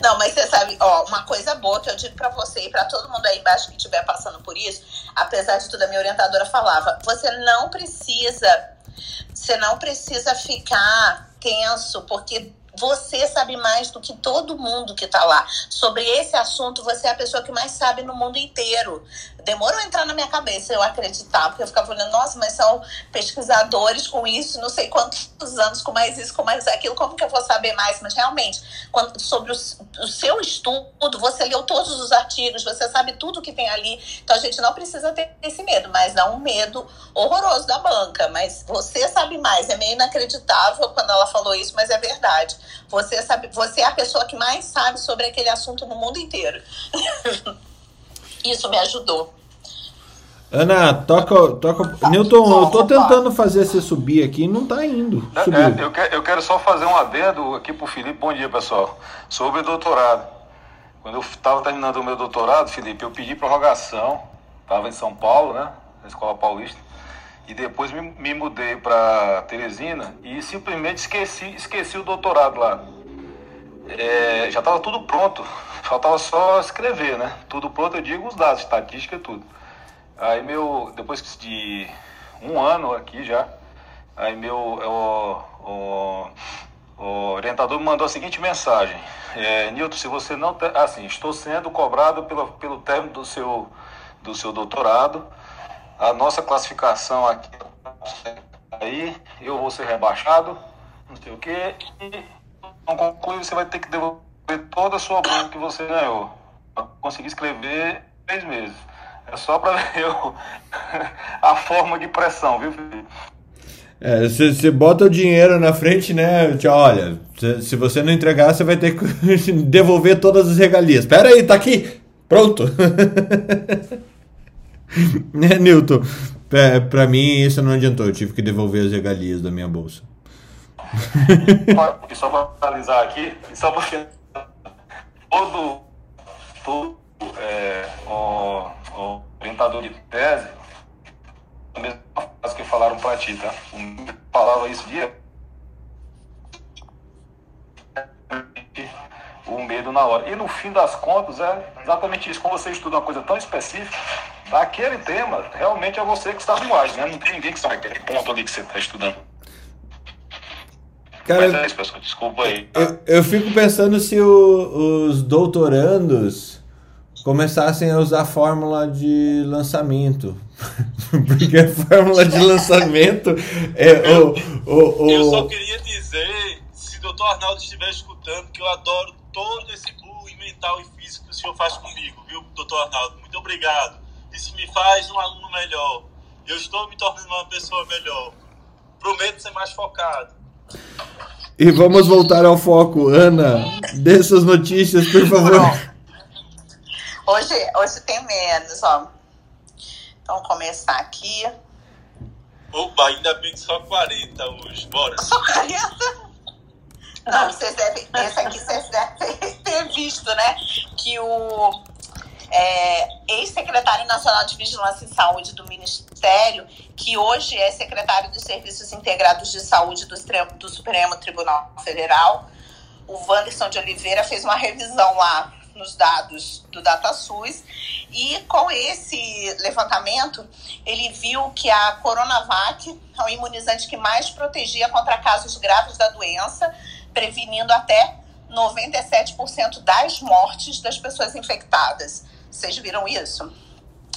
Não, mas você sabe, ó, uma coisa boa que eu digo pra você e pra todo mundo aí embaixo que estiver passando por isso, apesar de tudo, a minha orientadora falava, você não precisa, você não precisa ficar tenso, porque você sabe mais do que todo mundo que tá lá. Sobre esse assunto, você é a pessoa que mais sabe no mundo inteiro. Demorou a entrar na minha cabeça eu acreditar, porque eu ficava olhando, nossa, mas são pesquisadores com isso, não sei quantos anos, com mais isso, com mais aquilo, como que eu vou saber mais? Mas realmente, quando, sobre o, o seu estudo, você leu todos os artigos, você sabe tudo que tem ali, então a gente não precisa ter esse medo, mas dá um medo horroroso da banca, mas você sabe mais, é meio inacreditável quando ela falou isso, mas é verdade. Você sabe, você é a pessoa que mais sabe sobre aquele assunto no mundo inteiro. isso me ajudou. Ana, toca, toca. Newton, eu tô tentando fazer você subir aqui e não tá indo. É, Subiu. eu, quero, eu quero só fazer um adendo aqui pro Felipe. Bom dia, pessoal. Sobre doutorado. Quando eu estava terminando o meu doutorado, Felipe, eu pedi prorrogação. Estava em São Paulo, né? Na Escola Paulista. E depois me, me mudei para Teresina e simplesmente esqueci, esqueci o doutorado lá. É, já estava tudo pronto. Faltava só escrever, né? Tudo pronto, eu digo os dados, estatística e tudo. Aí meu, depois de um ano aqui já, aí meu o, o, o orientador me mandou a seguinte mensagem: é, Nilton, se você não, te- assim, estou sendo cobrado pelo, pelo término do seu do seu doutorado, a nossa classificação aqui, aí eu vou ser rebaixado, não sei o quê, e não conclui, você vai ter que devolver toda a sua bolsa que você ganhou. Eu consegui escrever três meses. É só para ver o- a forma de pressão, viu, Felipe? É, você você bota o dinheiro na frente, né? Tio, Olha, se, se você não entregar, você vai ter que devolver todas as regalias. Pera aí, tá aqui. Pronto. né, Newton? Pra, pra mim, isso não adiantou. Eu tive que devolver as regalias da minha bolsa. E só para finalizar aqui, e só para finalizar, todo, todo é, o, o orientador de tese, a mesma frase que falaram para ti, tá? Um falava isso dia o medo na hora. E no fim das contas é exatamente isso. Quando você estuda uma coisa tão específica, aquele tema realmente é você que está ar, né? Não tem ninguém que sabe aquele ponto ali que você está estudando. Mas é Cara, isso, pessoal. Desculpa aí. eu, eu fico pensando se o- os doutorandos começassem a usar a fórmula de lançamento. Porque a fórmula de lançamento é o. o, o- Eu só queria dizer, se o doutor Arnaldo estiver escutando, que eu adoro todo esse bullying mental e físico que o senhor faz comigo, viu, doutor Arnaldo? Muito obrigado. Isso me faz um aluno melhor. Eu estou me tornando uma pessoa melhor. Prometo ser mais focado. E vamos voltar ao foco. Ana, dê suas notícias, por favor. Hoje, hoje tem menos, ó. Então, começar aqui. Opa, ainda bem que só 40 hoje. Bora. Só 40? Não, vocês devem, esse aqui vocês devem ter visto, né? Que o é, ex-secretário nacional de Vigilância em Saúde do Ministério, que hoje é secretário dos Serviços Integrados de Saúde do, do Supremo Tribunal Federal, o Wanderson de Oliveira fez uma revisão lá nos dados do DataSUS e com esse levantamento ele viu que a Coronavac é o imunizante que mais protegia contra casos graves da doença, prevenindo até 97% das mortes das pessoas infectadas. Vocês viram isso?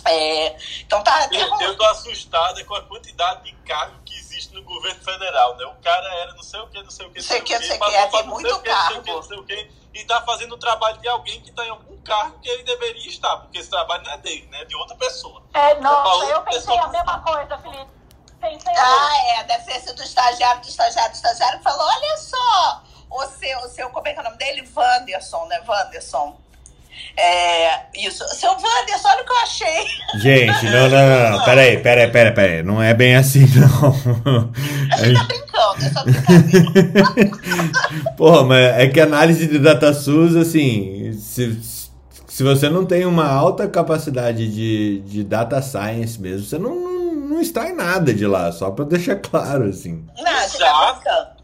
É, então tá. Eu, eu tô assustada com a quantidade de cargo que existe no governo federal, né? O cara era não sei o que, não sei o que, não sei o que, não sei o que, é, tem muito cargo. Não sei o que, e tá fazendo o trabalho de alguém que tá em algum cargo que ele deveria estar, porque esse trabalho não é dele, né? É de outra pessoa. É, nossa, eu pensei a mesma coisa, Felipe. Pensei ah, é, deve sido do estagiário, do estagiário, do estagiário que falou: olha só, o seu, o seu, como é que é o nome dele? Wanderson, né? Wanderson. É, isso. Seu Wanderson, olha o que eu achei. Gente, não, não, não, não. Peraí, peraí, peraí, peraí. Não é bem assim, não. A gente tá brincando, é só brincadeira. Porra, mas é que análise de DataSUS, assim, se, se você não tem uma alta capacidade de, de data science mesmo, você não, não, não está em nada de lá, só pra deixar claro, assim. Não, você tá brincando.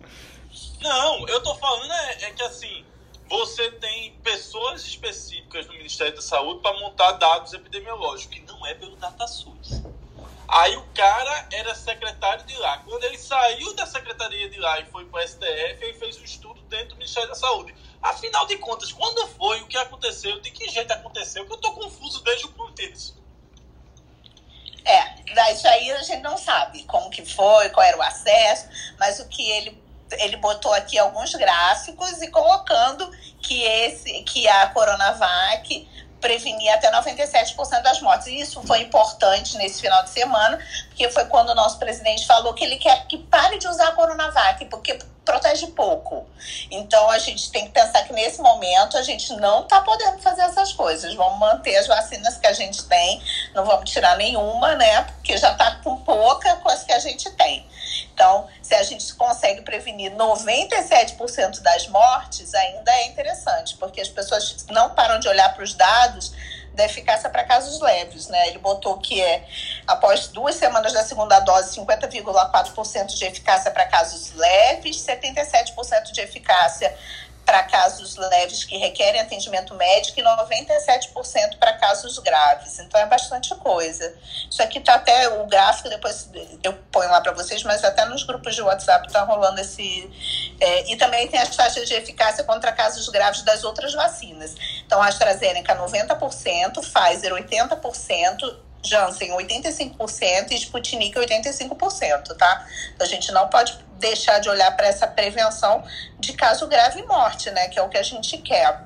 Não, eu tô falando é, é que assim você tem pessoas específicas no Ministério da Saúde para montar dados epidemiológicos, que não é pelo DataSUS. Aí o cara era secretário de lá. Quando ele saiu da secretaria de lá e foi para o STF, ele fez um estudo dentro do Ministério da Saúde. Afinal de contas, quando foi, o que aconteceu, de que jeito aconteceu, que eu estou confuso desde o começo. É, isso aí a gente não sabe como que foi, qual era o acesso, mas o que ele ele botou aqui alguns gráficos e colocando que esse que a Coronavac prevenia até 97% das mortes. E isso foi importante nesse final de semana, porque foi quando o nosso presidente falou que ele quer que pare de usar a Coronavac, porque protege pouco. Então a gente tem que pensar que nesse momento a gente não está podendo fazer essas coisas. Vamos manter as vacinas que a gente tem, não vamos tirar nenhuma, né? Porque já está com pouca coisa que a gente tem. Então, se a gente consegue prevenir 97% das mortes, ainda é interessante, porque as pessoas não param de olhar para os dados da eficácia para casos leves, né? Ele botou que é após duas semanas da segunda dose, 50,4% de eficácia para casos leves, 77% de eficácia para casos leves que requerem atendimento médico e 97% para casos graves. Então é bastante coisa. Isso aqui tá até o gráfico, depois eu ponho lá para vocês, mas até nos grupos de WhatsApp tá rolando esse. É, e também tem as taxas de eficácia contra casos graves das outras vacinas. Então, a AstraZeneca 90%, Pfizer 80%, Janssen 85% e Sputnik 85%, tá? Então, a gente não pode deixar de olhar para essa prevenção de caso grave e morte, né? Que é o que a gente quer.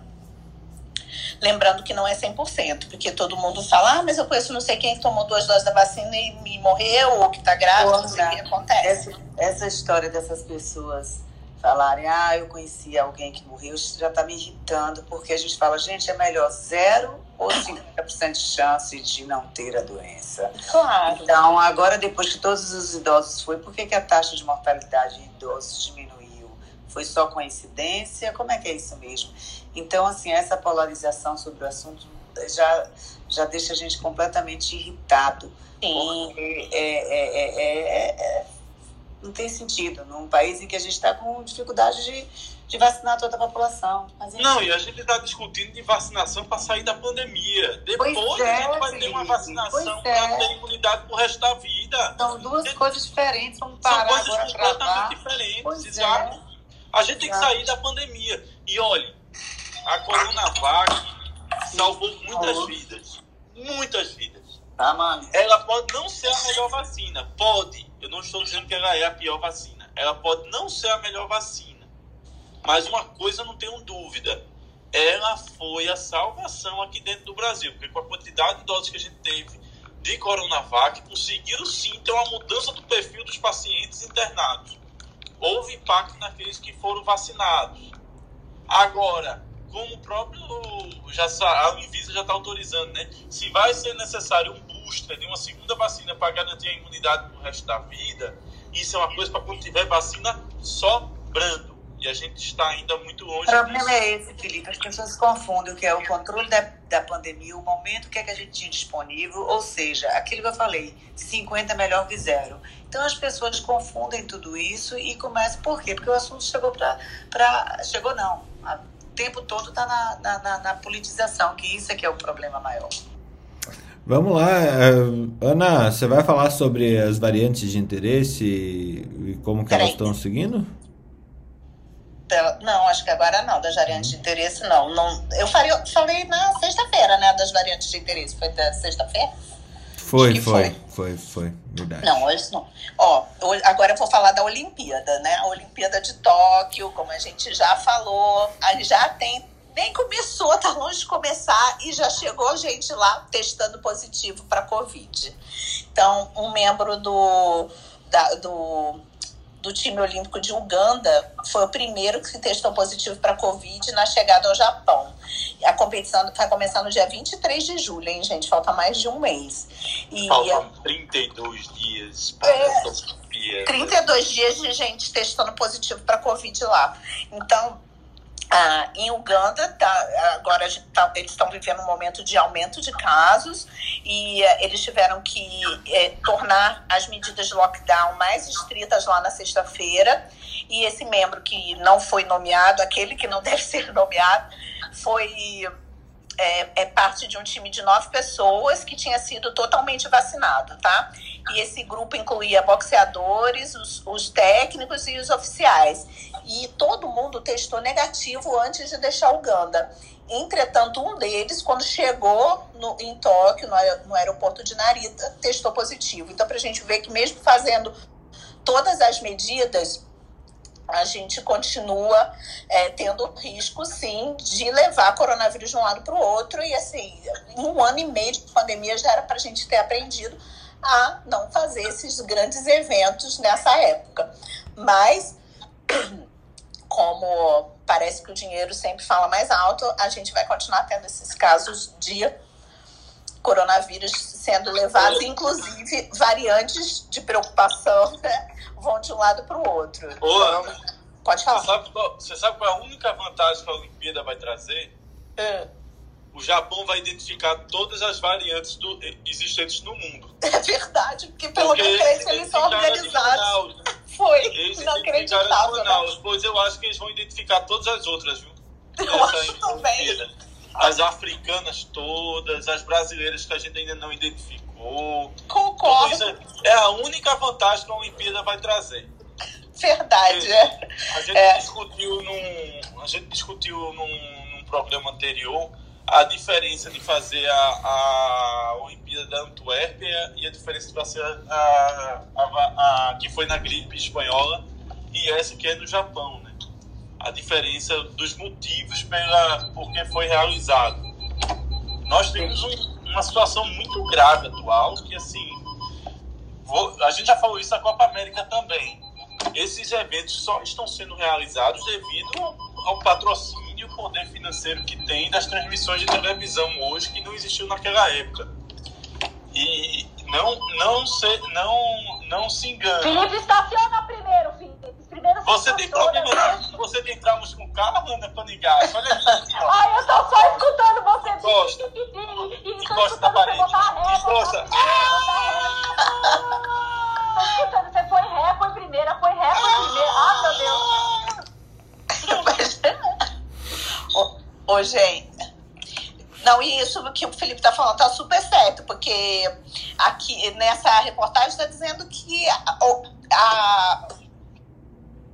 Lembrando que não é 100%, porque todo mundo fala, ah, mas eu conheço não sei quem que tomou duas doses da vacina e me morreu, ou que tá grávida, não sei o que acontece. Essa, essa história dessas pessoas falarem, ah, eu conheci alguém que morreu, isso já tá me irritando, porque a gente fala, gente, é melhor zero ou 50% de chance de não ter a doença. Claro. Então, agora, depois que todos os idosos foi, por que, que a taxa de mortalidade em idosos diminuiu? Foi só coincidência? Como é que é isso mesmo? Então, assim, essa polarização sobre o assunto já, já deixa a gente completamente irritado. Sim. Porque é, é, é, é não tem sentido num país em que a gente está com dificuldade de de vacinar toda a população. Não, e a gente está discutindo de vacinação para sair da pandemia. Depois pois a é, gente vai ter uma vacinação para é. ter imunidade pro resto da vida. São duas gente, coisas diferentes, vamos parar São coisas completamente diferentes, pois exato. É. A gente tem que sair da pandemia. E olhe, a Coronavac salvou muitas vidas. Muitas vidas. Tá, mano. Ela pode não ser a melhor vacina. Pode. Eu não estou dizendo que ela é a pior vacina. Ela pode não ser a melhor vacina mas uma coisa não tenho dúvida: ela foi a salvação aqui dentro do Brasil, porque com a quantidade de doses que a gente teve de Coronavac, conseguiram sim ter uma mudança do perfil dos pacientes internados. Houve impacto naqueles que foram vacinados. Agora, como o próprio já a Anvisa já está autorizando, né? Se vai ser necessário um booster de uma segunda vacina para garantir a imunidade pro resto da vida, isso é uma coisa para quando tiver vacina sobrando. E a gente está ainda muito longe O problema disso. é esse, Felipe. As pessoas confundem o que é o controle da, da pandemia, o momento que, é que a gente tinha disponível, ou seja, aquilo que eu falei, 50 é melhor que zero. Então as pessoas confundem tudo isso e começam. Por quê? Porque o assunto chegou para. Chegou não. O tempo todo está na, na, na, na politização, que isso é que é o problema maior. Vamos lá, eh, Ana, você vai falar sobre as variantes de interesse e, como que elas Peraí. estão seguindo? Pela- Não, acho que agora não, das variantes de interesse não. não eu falei, falei na sexta-feira, né, das variantes de interesse. Foi da sexta-feira? Foi, que foi, foi, foi, verdade. Não, hoje não. Ó, agora eu vou falar da Olimpíada, né? A Olimpíada de Tóquio, como a gente já falou, aí já tem. Nem começou, tá longe de começar e já chegou gente lá testando positivo para Covid. Então, um membro do, da- do, do time olímpico de Uganda foi o primeiro que testou positivo para Covid na chegada ao Japão. A competição vai começar no dia 23 de julho, hein, gente? Falta mais de um mês. E Faltam 32 dias para É. essa Olimpíada. 32 dias de gente testando positivo para Covid lá. Então, ah, em Uganda, tá, agora tá- eles estão vivendo um momento de aumento de casos e eh, eles tiveram que eh, tornar as medidas de lockdown mais estritas lá na sexta-feira. E esse membro que não foi nomeado, aquele que não deve ser nomeado, foi é, é parte de um time de nove pessoas que tinha sido totalmente vacinado, tá? E esse grupo incluía boxeadores, os, os técnicos e os oficiais. E todo mundo testou negativo antes de deixar Uganda. Entretanto, um deles, quando chegou no, em Tóquio, no, no aeroporto de Narita, testou positivo. Então, para a gente ver que mesmo fazendo todas as medidas, a gente continua é, tendo risco, sim, de levar coronavírus de um lado para o outro. E, assim, em um ano e meio de pandemia já era para a gente ter aprendido a não fazer esses grandes eventos nessa época. Mas, como parece que o dinheiro sempre fala mais alto, a gente vai continuar tendo esses casos de coronavírus sendo levados, inclusive variantes de preocupação, né? Vão de um lado para o outro. Ô, Então, pode você falar. sabe, qual, você sabe qual é a única vantagem que a Olimpíada vai trazer? Hum. O Japão vai identificar todas as variantes do- existentes no mundo. É verdade, porque pelo Porque que eu creio, eles são organizados. Foi Eles inacreditável, né? Pois eu acho que eles vão identificar todas as outras, viu? Eu Essa acho também. As africanas todas, as brasileiras que a gente ainda não identificou. Concordo, é- é a única vantagem que a Olimpíada vai trazer. verdade. É. A gente É. discutiu num, a gente discutiu num, num programa anterior a diferença de fazer a, a Olimpíada da Antuérpia e a diferença de fazer a, a, a- a- que foi na gripe espanhola e essa que é no Japão, né? A diferença dos motivos pela por que foi realizado. Nós temos um- uma situação muito grave atual que assim vou- a gente já falou isso na Copa América também esses eventos só estão sendo realizados devido ao, patrocínio o poder financeiro que tem das transmissões de televisão hoje que não existiu naquela época. E não não se não não se engane. Felipe, estaciona primeiro, Felipe. Primeiro Você tem problema, você tem traumas com carro, Ana Panigás? Olha aqui, ó. Ai, eu tô só escutando você. Encosta. e tô Encosta na escutando você parede. Encosta. Tô escutando, você foi ré, foi primeira, foi ré, foi primeira. Ai, meu Deus. Ô, gente. Não, e isso que o Felipe tá falando tá super certo, porque aqui nessa reportagem está dizendo que a, a-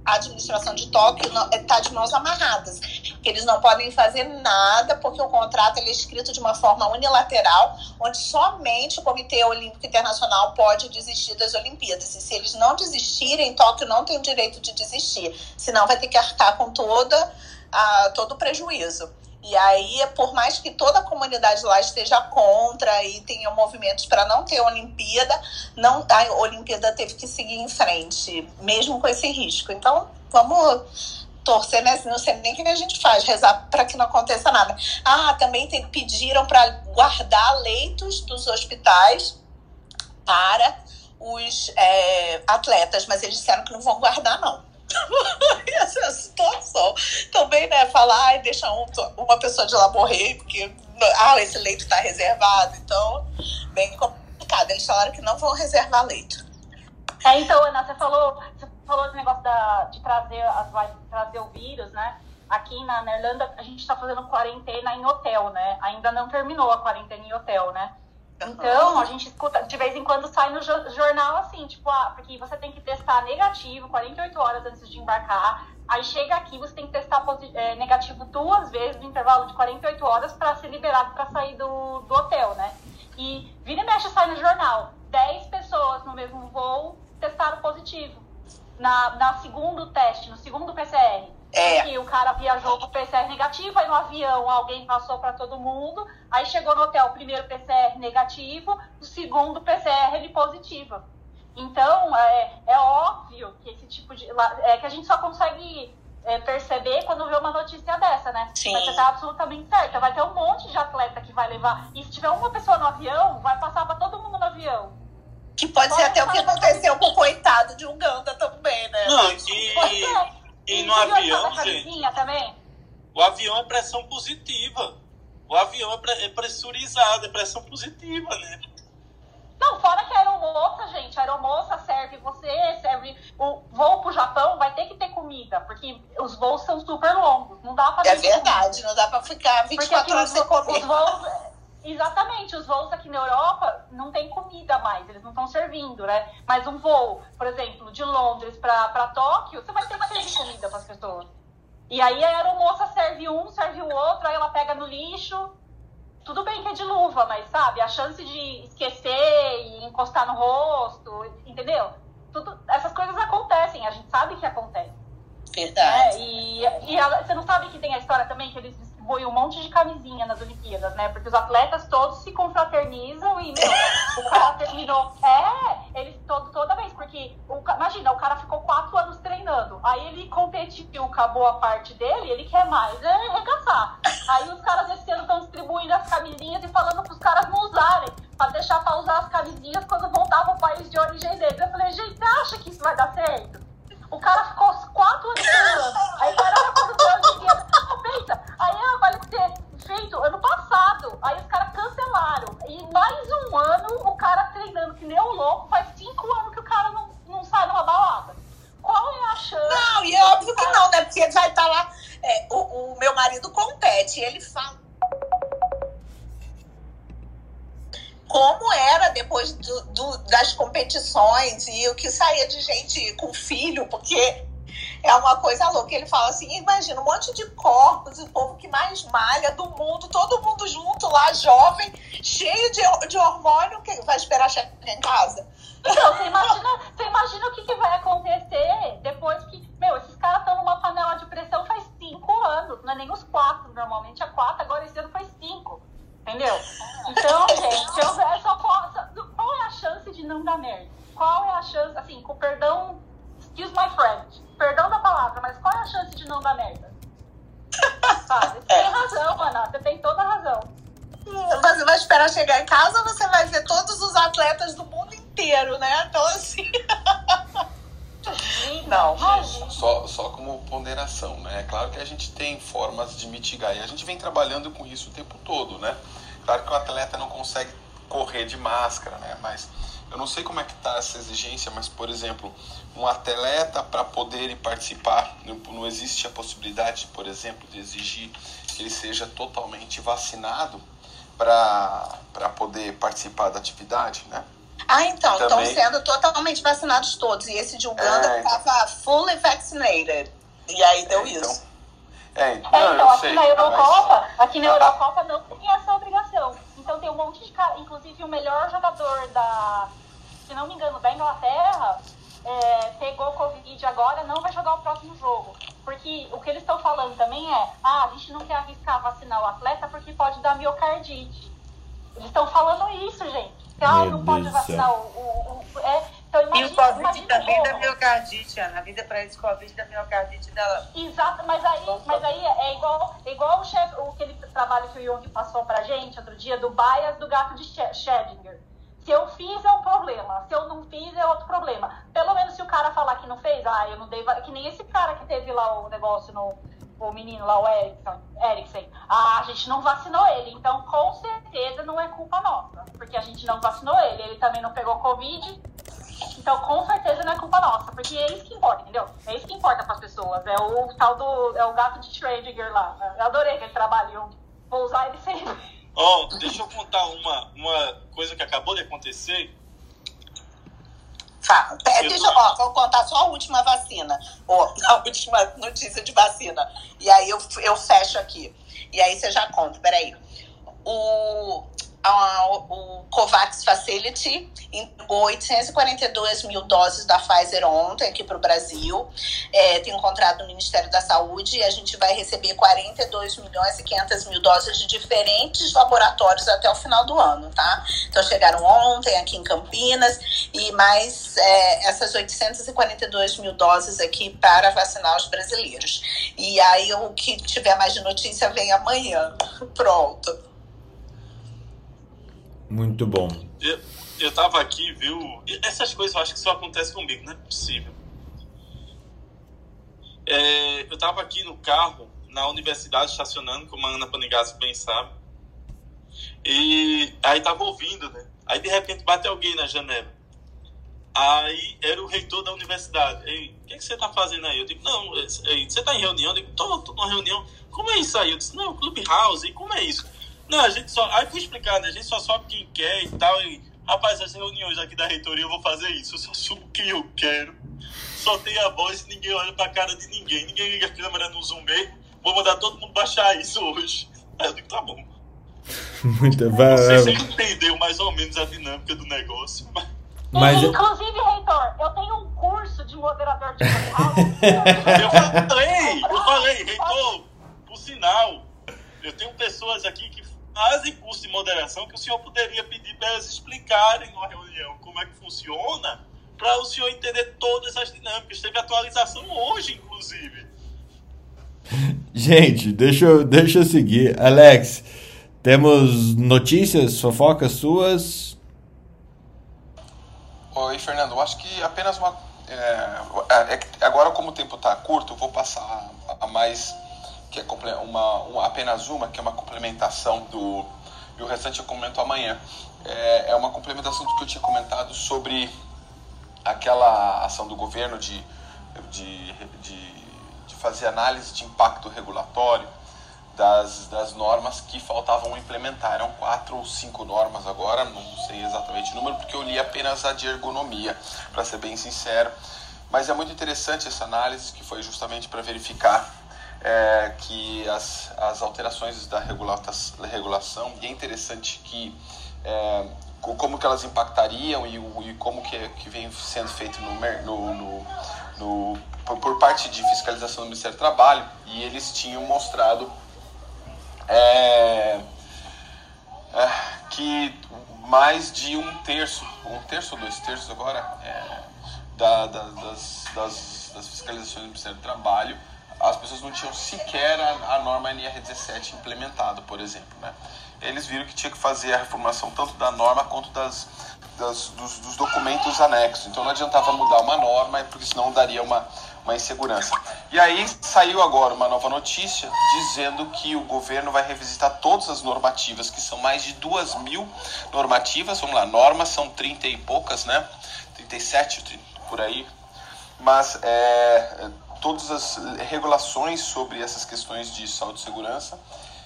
a administração de Tóquio está de mãos amarradas, que eles não podem fazer nada porque o contrato é escrito de uma forma unilateral, onde somente o Comitê Olímpico Internacional pode desistir das Olimpíadas. E se eles não desistirem, Tóquio não tem o direito de desistir, senão vai ter que arcar com toda a- todo o prejuízo. E aí, por mais que toda a comunidade lá esteja contra e tenha movimentos para não ter Olimpíada, não, a Olimpíada teve que seguir em frente, mesmo com esse risco. Então, vamos torcer, né? Não sei nem o que a gente faz, rezar para que não aconteça nada. Ah, também pediram para guardar leitos dos hospitais para os é, atletas, mas eles disseram que não vão guardar, não. Essa situação. Também, né, falar, ai, deixa um, uma pessoa de lá morrer, porque ah, esse leito está reservado. Então, bem complicado. Eles falaram que não vão reservar leito. É, então, Ana, você falou, você falou do negócio da, de trazer, as, trazer o vírus, né? Aqui na, na Irlanda, a gente está fazendo quarentena em hotel, né? Ainda não terminou a quarentena em hotel, né? Então, a gente escuta, de vez em quando sai no jornal assim, tipo, ah, porque você tem que testar negativo 48 horas antes de embarcar. Aí chega aqui, você tem que testar é, negativo duas vezes no intervalo de 48 horas para ser liberado para sair do, do hotel, né? E vira e mexe sai no jornal. 10 pessoas no mesmo voo testaram positivo. Na, na segundo teste, no segundo PCR. É. Que o cara viajou com PCR negativo, aí no avião alguém passou para todo mundo, aí chegou no hotel, o primeiro PCR negativo, o segundo PCR positivo. Então, é, é óbvio que esse tipo de. É que a gente só consegue é, perceber quando vê uma notícia dessa, né? Sim. Mas você tá absolutamente certa. Vai ter um monte de atleta que vai levar. E se tiver uma pessoa no avião, vai passar para todo mundo no avião. Que pode ser até o que aconteceu com o coitado de Uganda também, né? Não, e, e no avião, gente. Também? O avião é pressão positiva. O avião é, é pressurizado, é pressão positiva, né? Não, fora que a aeromoça, gente, a aeromoça serve você, serve o voo pro Japão, vai ter que ter comida, porque os voos são super longos, não dá pra É verdade, comida. não dá pra ficar 24 horas sem comer. Os voos, Exatamente, os voos aqui na Europa não tem comida mais, eles não estão servindo, né? Mas um voo, por exemplo, de Londres para Tóquio, você vai ter que servir comida para as pessoas. E aí a aeromoça serve um, serve o outro, aí ela pega no lixo. Tudo bem que é de luva, mas sabe, a chance de esquecer e encostar no rosto, entendeu? Tudo, essas coisas acontecem, a gente sabe que acontece. Verdade. É, e, e ela, você não sabe que tem a história também que eles distribuem um monte de camisinha nas Olimpíadas, né? Porque os atletas todos se confraternizam e meu, o cara terminou. É, eles todo, toda vez, porque o, imagina, o cara ficou quatro anos treinando. Aí ele competiu, acabou a parte dele, ele quer mais, é arregaçar. Aí os caras esse ano estão distribuindo as camisinhas e falando para os caras não usarem, para deixar para usar as camisinhas quando voltar pro país de origem deles. Eu falei, gente, acha que isso vai dar certo? O cara ficou quatro anos treinando. Aí o cara quando foi a Olimpíada. Pensa, aí ela vai ter feito ano passado. Aí os caras cancelaram. E mais um ano o cara treinando que nem o louco. Faz cinco anos que o cara não, não sai numa balada. Qual é a chance? Não, e é óbvio que não, né? Porque ele vai estar tá lá. É, o, o meu marido compete, ele fala como era depois do, do, das competições e o que saía de gente com filho, porque é uma coisa louca. Ele fala assim: imagina um monte de corpos, o povo que mais malha do mundo, todo mundo junto lá, jovem, cheio de, de hormônio, que vai esperar chegar em casa. Então, você imagina, você imagina o que, que vai acontecer depois que. Meu, esses caras estão numa panela de pressão faz cinco anos, não é nem os quatro, normalmente é quatro, agora esse ano faz cinco. Entendeu? Então, gente, eu, é só qual, qual é a chance de não dar merda? Qual é a chance, assim, com perdão, excuse my French, perdão da palavra, mas qual é a chance de não dar merda? Sabe? Você é. tem razão, Ana, você tem toda a razão. Você vai esperar chegar em casa ou você vai ver todos os atletas do mundo inteiro, né? Então, assim. Não, só, só como ponderação, né? É claro que a gente tem formas de mitigar e a gente vem trabalhando com isso o tempo todo, né? Claro que o atleta não consegue correr de máscara, né? Mas eu não sei como é que está essa exigência, mas, por exemplo, um atleta para poder participar, não existe a possibilidade, por exemplo, de exigir que ele seja totalmente vacinado para poder participar da atividade, né? Ah, então, estão sendo totalmente vacinados todos. E esse de Uganda estava é, fully vaccinated. E aí deu é, então. isso. É, então, é, então aqui sei, na Eurocopa, mas... aqui na Eurocopa não tem essa obrigação. Então tem um monte de cara, inclusive o melhor jogador da, se não me engano, da Inglaterra, é, pegou Covid agora, não vai jogar o próximo jogo. Porque que o que eles estão falando também é, ah, a gente não quer arriscar vacinar o atleta porque pode dar miocardite. Eles estão falando isso, gente. Ah, Meu não pode vacinar o, o, o- é, então E imagina, o Covid imagina também da miocardite, Ana. A vida para eles, Covid da miocardite da. Exato, mas aí, mas aí é igual, é igual o chefe, o aquele trabalho que o Jung passou pra gente outro dia do bias do gato de Sch- Schrödinger. Se eu fiz é um problema, se eu não fiz é outro problema. Pelo menos se o cara falar que não fez, ah, eu não dei, que nem esse cara que teve lá o negócio no o menino lá, o Erickson, Eriksen. Ah, a gente não vacinou ele, então com certeza não é culpa nossa, porque a gente não vacinou ele, ele também não pegou Covid, então, com certeza não é culpa nossa, porque é isso que importa, entendeu? É isso que importa para as pessoas. É o tal do. É o gato de Schrödinger lá. Eu adorei aquele trabalho. eu Vou usar ele sempre. Ó, deixa eu contar uma, uma coisa que acabou de acontecer. Fala. Deixa eu ó, vou contar só a última vacina, ó, a última notícia de vacina. E aí eu, eu fecho aqui. E aí você já conta, peraí. O, a, o COVAX Facility entregou 842 mil doses da Pfizer ontem aqui para o Brasil. É, tem um contrato do Ministério da Saúde e a gente vai receber 42 milhões e 500 mil doses de diferentes laboratórios até o final do ano, tá? Então chegaram ontem aqui em Campinas e mais é, essas 842 mil doses aqui para vacinar os brasileiros. E aí o que tiver mais de notícia vem amanhã. Pronto. Muito bom. Eu, eu tava aqui, viu? Essas coisas eu acho que só acontece comigo, não é possível. É, eu tava aqui no carro, na universidade, estacionando, como a Ana Panigassi bem sabe. E aí tava ouvindo, né? Aí de repente bate alguém na janela. Aí era o reitor da universidade. Ei, o que, que você tá fazendo aí? Eu digo, não, é, é, você tá em reunião? Eu digo, tô, tô numa reunião. Como é isso aí? Eu disse, não, Clubhouse, e como é isso? Não, a gente só. Aí fui explicar, né? A gente só sobe quem quer e tal. E, rapaz, as reuniões aqui da reitoria eu vou fazer isso. Eu só subo quem eu quero. Só tem a voz e ninguém olha pra cara de ninguém. Ninguém liga a câmera no Zoom mesmo. Vou mandar todo mundo baixar isso hoje. Aí eu digo, tá bom. Muito vai, Não sei se ele vai- entendeu mais ou menos a dinâmica do negócio. Mas... Mas Inclusive, reitor, eu tenho um curso de moderador de Clubhouse. Eu falei, eu falei, reitor, por sinal, eu tenho pessoas aqui que fazem curso de moderação que o senhor poderia pedir para elas explicarem numa reunião como é que funciona, para o senhor entender todas as dinâmicas. Teve atualização hoje, inclusive. Gente, deixa eu, deixa eu seguir. Alex, temos notícias, fofocas suas? Oi, Fernando. Eu acho que apenas uma. é, é que agora, como o tempo está curto, eu vou passar a, a mais. Que é uma, uma- apenas uma, que é uma complementação do. E o restante eu comento amanhã. É, é uma complementação do que eu tinha comentado sobre aquela ação do governo de, de, de, de fazer análise de impacto regulatório das, das normas que faltavam implementar. Eram quatro ou cinco normas agora, não sei exatamente o número, porque eu li apenas a de ergonomia, para ser bem sincero. Mas é muito interessante essa análise, que foi justamente para verificar é, que as, as alterações da regulação, e é interessante que é, co- como que elas impactariam e, e como que, que vem sendo feito no, no, no, no- por, por parte de fiscalização do Ministério do Trabalho, e eles tinham mostrado é, é, que mais de um terço, um terço ou dois terços agora, é, da, da- das, das, das fiscalizações do Ministério do Trabalho, as pessoas não tinham sequer a, a norma NR17 implementada, por exemplo. Né? Eles viram que tinha que fazer a reformulação tanto da norma quanto das, das- dos, dos documentos anexos. Então não adiantava mudar uma norma, porque senão daria uma, uma insegurança. E aí saiu agora uma nova notícia dizendo que o governo vai revisitar todas as normativas, que são mais de duas mil normativas. Vamos lá, normas são 30 e poucas, né? 37 30, por aí. Mas é, todas as regulações sobre essas questões de saúde e segurança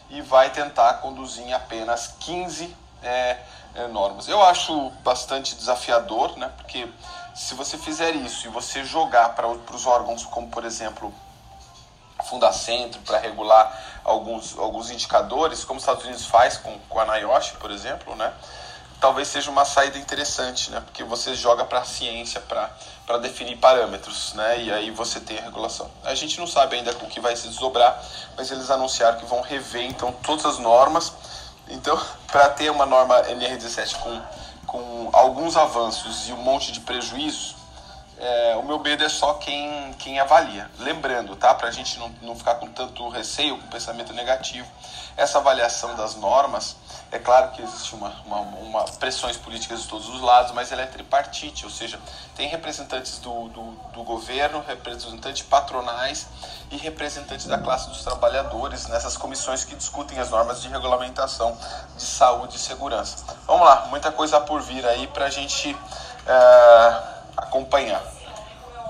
e vai tentar conduzir em apenas 15 é, é, normas. Eu acho bastante desafiador, né? Porque se você fizer isso e você jogar para os órgãos como, por exemplo, Fundacentro para regular alguns, alguns indicadores, como os Estados Unidos faz com, com a NIOSH, por exemplo, né? Talvez seja uma saída interessante, né? Porque você joga para a ciência para definir parâmetros, né? E aí você tem a regulação. A gente não sabe ainda o que vai se desdobrar, mas eles anunciaram que vão rever então todas as normas. Então, para ter uma norma NR17 com, com alguns avanços e um monte de prejuízos, é, o meu medo é só quem, quem avalia. Lembrando, tá? Para a gente não, não ficar com tanto receio, com pensamento negativo, essa avaliação das normas, é claro que existe uma, uma, uma, pressões políticas de todos os lados, mas ela é tripartite, ou seja, tem representantes do, do, do governo, representantes patronais e representantes da classe dos trabalhadores nessas comissões que discutem as normas de regulamentação de saúde e segurança. Vamos lá, muita coisa por vir aí para a gente é, acompanhar.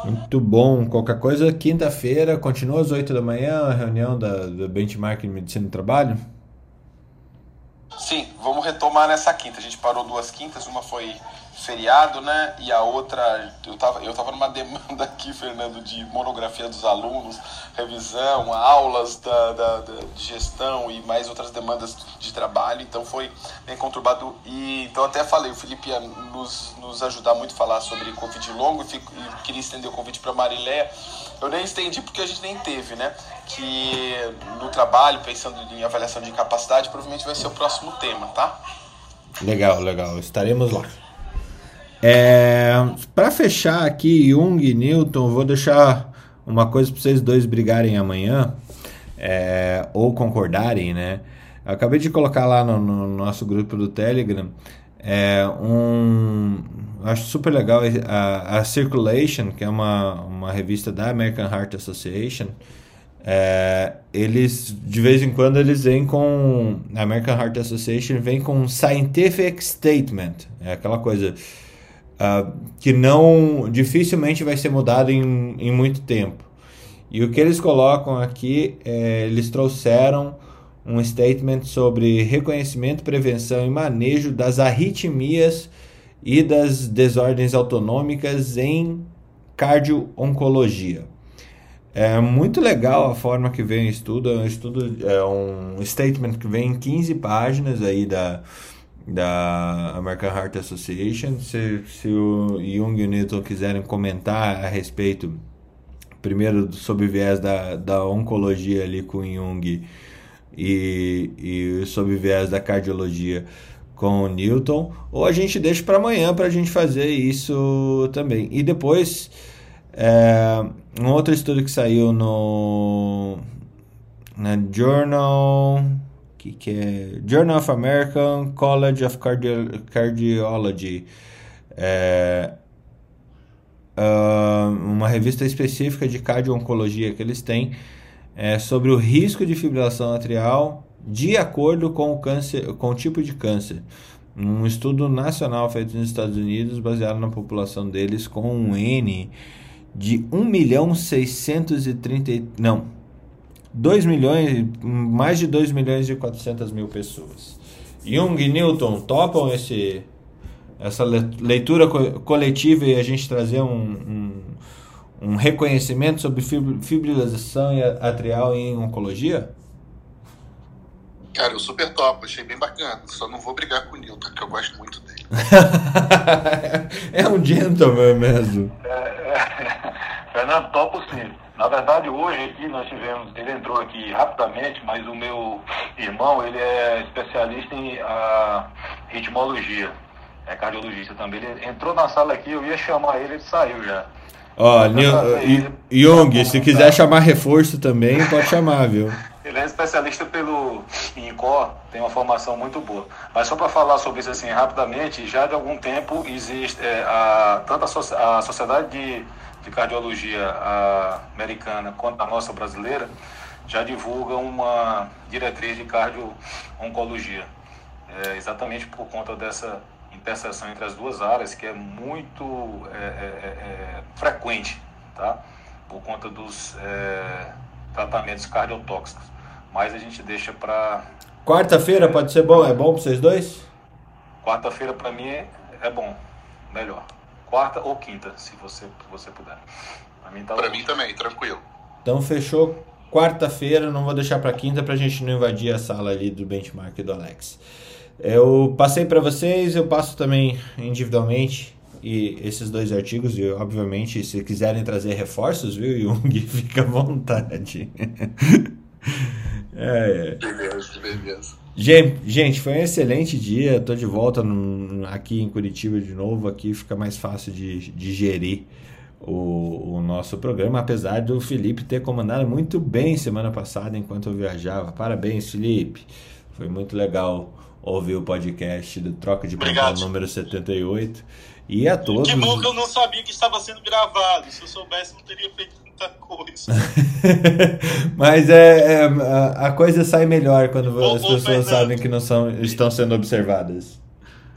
Muito bom. Qualquer coisa, quinta-feira, continua às 8 da manhã a reunião da, do Benchmark em Medicina do Trabalho? Sim, vamos retomar nessa quinta. A gente parou duas quintas, uma foi feriado, né? E a outra, eu tava, eu tava numa demanda aqui, Fernando, de monografia dos alunos, revisão, aulas da, da, da, de gestão e mais outras demandas de trabalho, então foi bem conturbado. E então até falei, o Felipe ia nos, nos ajudar muito a falar sobre Covid longo e, fico, e queria estender o convite para Marileia. Eu nem estendi porque a gente nem teve, né? Que no trabalho, pensando em avaliação de capacidade, provavelmente vai ser o próximo tema, tá? Legal, legal. Estaremos lá. É, para fechar aqui, Jung e Newton, vou deixar uma coisa para vocês dois brigarem amanhã, é, ou concordarem, né? Eu acabei de colocar lá no, no nosso grupo do Telegram é, um. Acho super legal a, a Circulation, que é uma, uma revista da American Heart Association. É, eles de vez em quando eles vêm com a American Heart Association vem com um scientific statement é aquela coisa uh, que não dificilmente vai ser mudado em, em muito tempo. E o que eles colocam aqui, é, eles trouxeram um statement sobre reconhecimento, prevenção e manejo das arritmias e das desordens autonômicas em cardio-oncologia. É muito legal a forma que vem o estudo, é um estudo, é um statement que vem em 15 páginas aí da, da American Heart Association. Se, se o Jung e o Newton quiserem comentar a respeito, primeiro sobre viés da, da oncologia ali com Jung e, e sobre viés da cardiologia com o Newton, ou a gente deixa para amanhã para a gente fazer isso também. E depois, é, um outro estudo que saiu no na Journal que, que é Journal of American College of Cardi Cardiology. É, uh, uma revista específica de cardio-oncologia que eles têm é, sobre o risco de fibrilação atrial de acordo com o, câncer, com o tipo de câncer. Um estudo nacional feito nos Estados Unidos, baseado na população deles, com um N de 1 milhão 630... Não, 2 milhões, mais de 2 milhões e 400 mil pessoas. Jung e Newton topam esse, essa leitura coletiva e a gente trazer um, um, um reconhecimento sobre fibrilização atrial em oncologia? Cara, eu super topo, achei bem bacana. Só não vou brigar com o Newton, que eu gosto muito dele. é um gentleman mesmo. É, é, Fernando, topo sim. Na verdade, hoje aqui nós tivemos, ele entrou aqui rapidamente, mas o meu irmão, ele é especialista em a, ritmologia, é cardiologista também. Ele entrou na sala aqui, eu ia chamar ele, ele saiu já. Ó, oh, Jung, se quiser chamar reforço também, pode chamar, viu? Ele é especialista pelo INCOR, tem uma formação muito boa. Mas só para falar sobre isso assim rapidamente, já de algum tempo existe é, a, tanto a, a Sociedade de de cardiologia americana quanto a nossa brasileira já divulgam uma diretriz de cardio-oncologia, é, exatamente por conta dessa interseção entre as duas áreas, que é muito é, é, é, é frequente, tá? por conta dos é, tratamentos cardiotóxicos. Mas a gente deixa para. Quarta-feira pode ser bom? É bom para vocês dois? Quarta-feira para mim é bom, melhor quarta ou quinta, se você, você puder. Para mim, tá pra mim também, tranquilo. Então fechou quarta-feira, não vou deixar para quinta para a gente não invadir a sala ali do benchmark do Alex. Eu passei para vocês, eu passo também individualmente e esses dois artigos e obviamente se quiserem trazer reforços, viu, Jung, fica à vontade. É, é. Beleza, beleza. Gente, foi um excelente dia. Tô de volta no- aqui em Curitiba de novo. Aqui fica mais fácil de, de gerir o, o nosso programa, apesar do Felipe ter comandado muito bem semana passada enquanto eu viajava. Parabéns, Felipe. Foi muito legal ouvir o podcast do Troca de Plantão número 78. E a todos. Que bom que eu não sabia que estava sendo gravado. Se eu soubesse, não teria feito coisa. Mas é, é, a, a coisa sai melhor quando Ô, as ô, pessoas Fernando. sabem que não são, estão sendo observadas.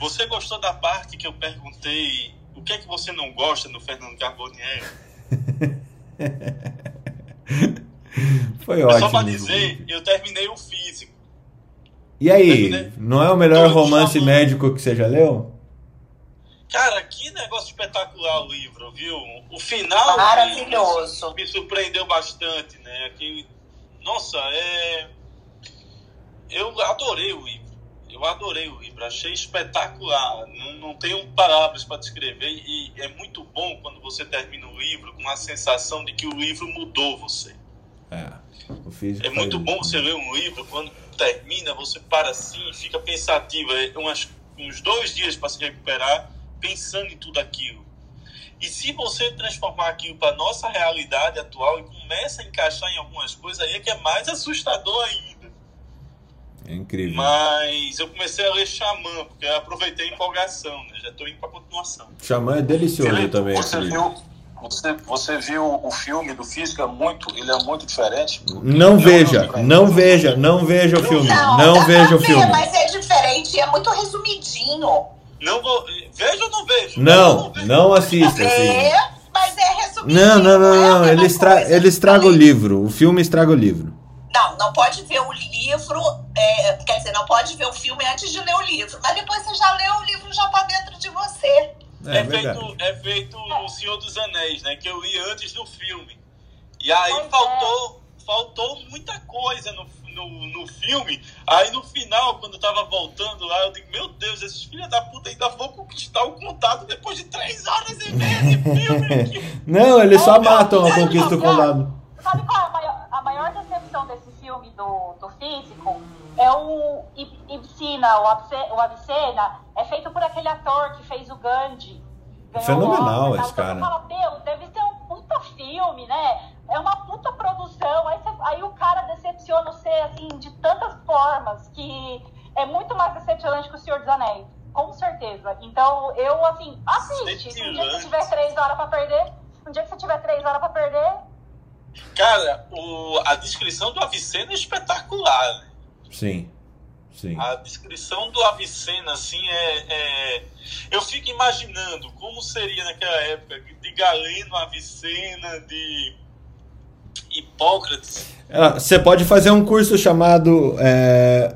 Você gostou da parte que eu perguntei o que é que você não gosta no Fernando Carbonieri? Foi É ótimo. só pra dizer, eu terminei o físico. E aí, Terminei. não é o melhor romance chamando. médico que você já leu? Cara, que negócio espetacular o livro, viu? O final Maravilhoso. me, me surpreendeu bastante, né? Que, nossa, é. Eu adorei o livro. Eu adorei o livro, achei espetacular. Não, não tenho palavras para descrever. E é muito bom quando você termina o livro com a sensação de que o livro mudou você. É, É muito bom você ler um livro, quando termina, você para assim e fica pensativo. É umas, uns dois dias para se recuperar, pensando em tudo aquilo. E se você transformar aquilo para nossa realidade atual e começa a encaixar em algumas coisas, aí é que é mais assustador ainda. É incrível. Mas eu comecei a ler Xamã, porque eu aproveitei a empolgação, né? Já estou indo para continuação. Xamã é delicioso Felipe, também. você Felipe. viu, você, você viu o filme do Físico, é muito, ele é muito diferente. Não veja, não veja, não veja o filme. Não dá veja o filme. Mas é diferente, é muito resumidinho. Não vou. Vejo ou não vejo? Não, não assista. Assim. É, mas é. Não, não, não, é não. mesma Ele, estra... coisa. ele estraga o livro. O filme estraga o livro. Não, não pode ver o livro, é, quer dizer, não pode ver o filme antes de ler o livro. Mas depois você já leu, o livro já tá dentro de você. É, É, verdade. feito, é feito o Senhor dos Anéis, né? Que eu li antes do filme. E aí Pois é. faltou, faltou muita coisa no, no, no filme. Aí no final, quando eu tava voltando lá, eu digo, meu Deus, esses filhos da puta ainda vão conquistar o contato depois de três horas e meia de filme. Não, eles só matam a conquista do não, condado. Sabe qual é a maior, a maior decepção desse filme do, do físico? É o Ibsina, o, Abse- o Avicena, é feito por aquele ator que fez o Gandhi. Fenomenal o Oscar, esse tal. cara. Você fala, meu, deve ser um puta filme, né? É uma puta produção. Aí, você- aí o cara decepciona você, assim, de tantas formas que é muito mais decepcionante que o Senhor dos Anéis. Com certeza. Então, eu, assim, assiste. Se um dia que você tiver três horas pra perder, um dia que você tiver três horas pra perder, Cara, o, a descrição do Avicena é espetacular, né? Sim, sim. A descrição do Avicena, assim, é, é- Eu fico imaginando como seria naquela época de Galeno, Avicena, de Hipócrates. Ah, Você pode fazer um curso chamado é,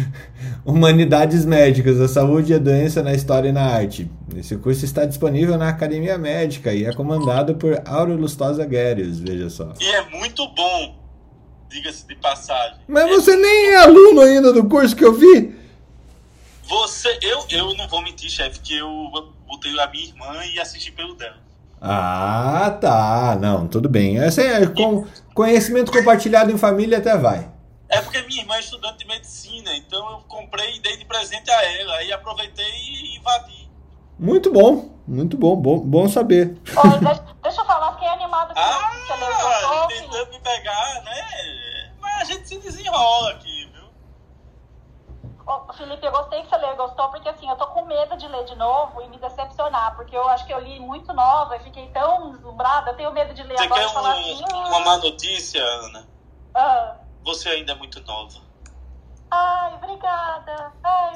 Humanidades Médicas, a Saúde e a Doença na História e na Arte. Esse curso está disponível na Academia Médica e é comandado por Auro Lustosa Guérios, veja só. E é muito bom, diga-se de passagem. Mas É- você nem é aluno ainda do curso que eu vi? Você, eu, eu não vou mentir, chefe, que eu botei a minha irmã e assisti pelo dela. Ah, tá. Não, tudo bem. Esse é com conhecimento compartilhado em família até vai. É porque minha irmã é estudante de medicina, então eu comprei e dei de presente a ela. Aí aproveitei e invadi. Muito bom, muito bom, bom, bom saber. Ó, deixa, deixa eu falar, fiquei animado que Ah, você Felipe. tentando me pegar, né? Mas a gente se desenrola aqui, viu? Ô, Felipe, eu gostei que você leu gostou, porque assim, eu tô com medo de ler de novo e me decepcionar, porque eu acho que eu li muito nova e fiquei tão deslumbrada, eu tenho medo de ler Você agora quer e falar assim. um, "Hum, uma má notícia, Ana? ah, Você ainda é muito nova. Ai, obrigada. Ai,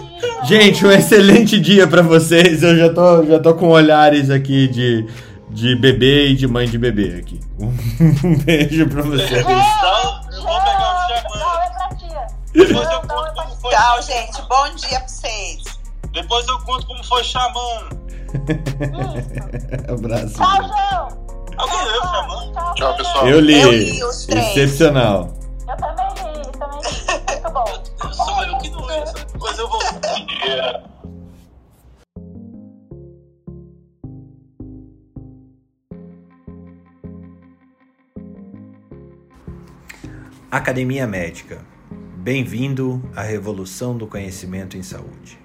bonitinha. Gente, um excelente dia pra vocês. Eu já tô, já tô com olhares aqui de, de bebê e de mãe de bebê aqui. Um beijo pra vocês. Então, eu vou pegar o xamã. Não, é. Depois eu conto como foi. Tchau, gente. Bom dia pra vocês. Depois eu conto como foi xamã. Abraço. Tchau, João. Alguém leu xamã? Tchau, Tchau, pessoal. Eu li. Eu li os três. Excepcional. Eu também li bom. Eu sou eu que não é, mas eu vou. Academia Médica. Bem-vindo à revolução do conhecimento em saúde.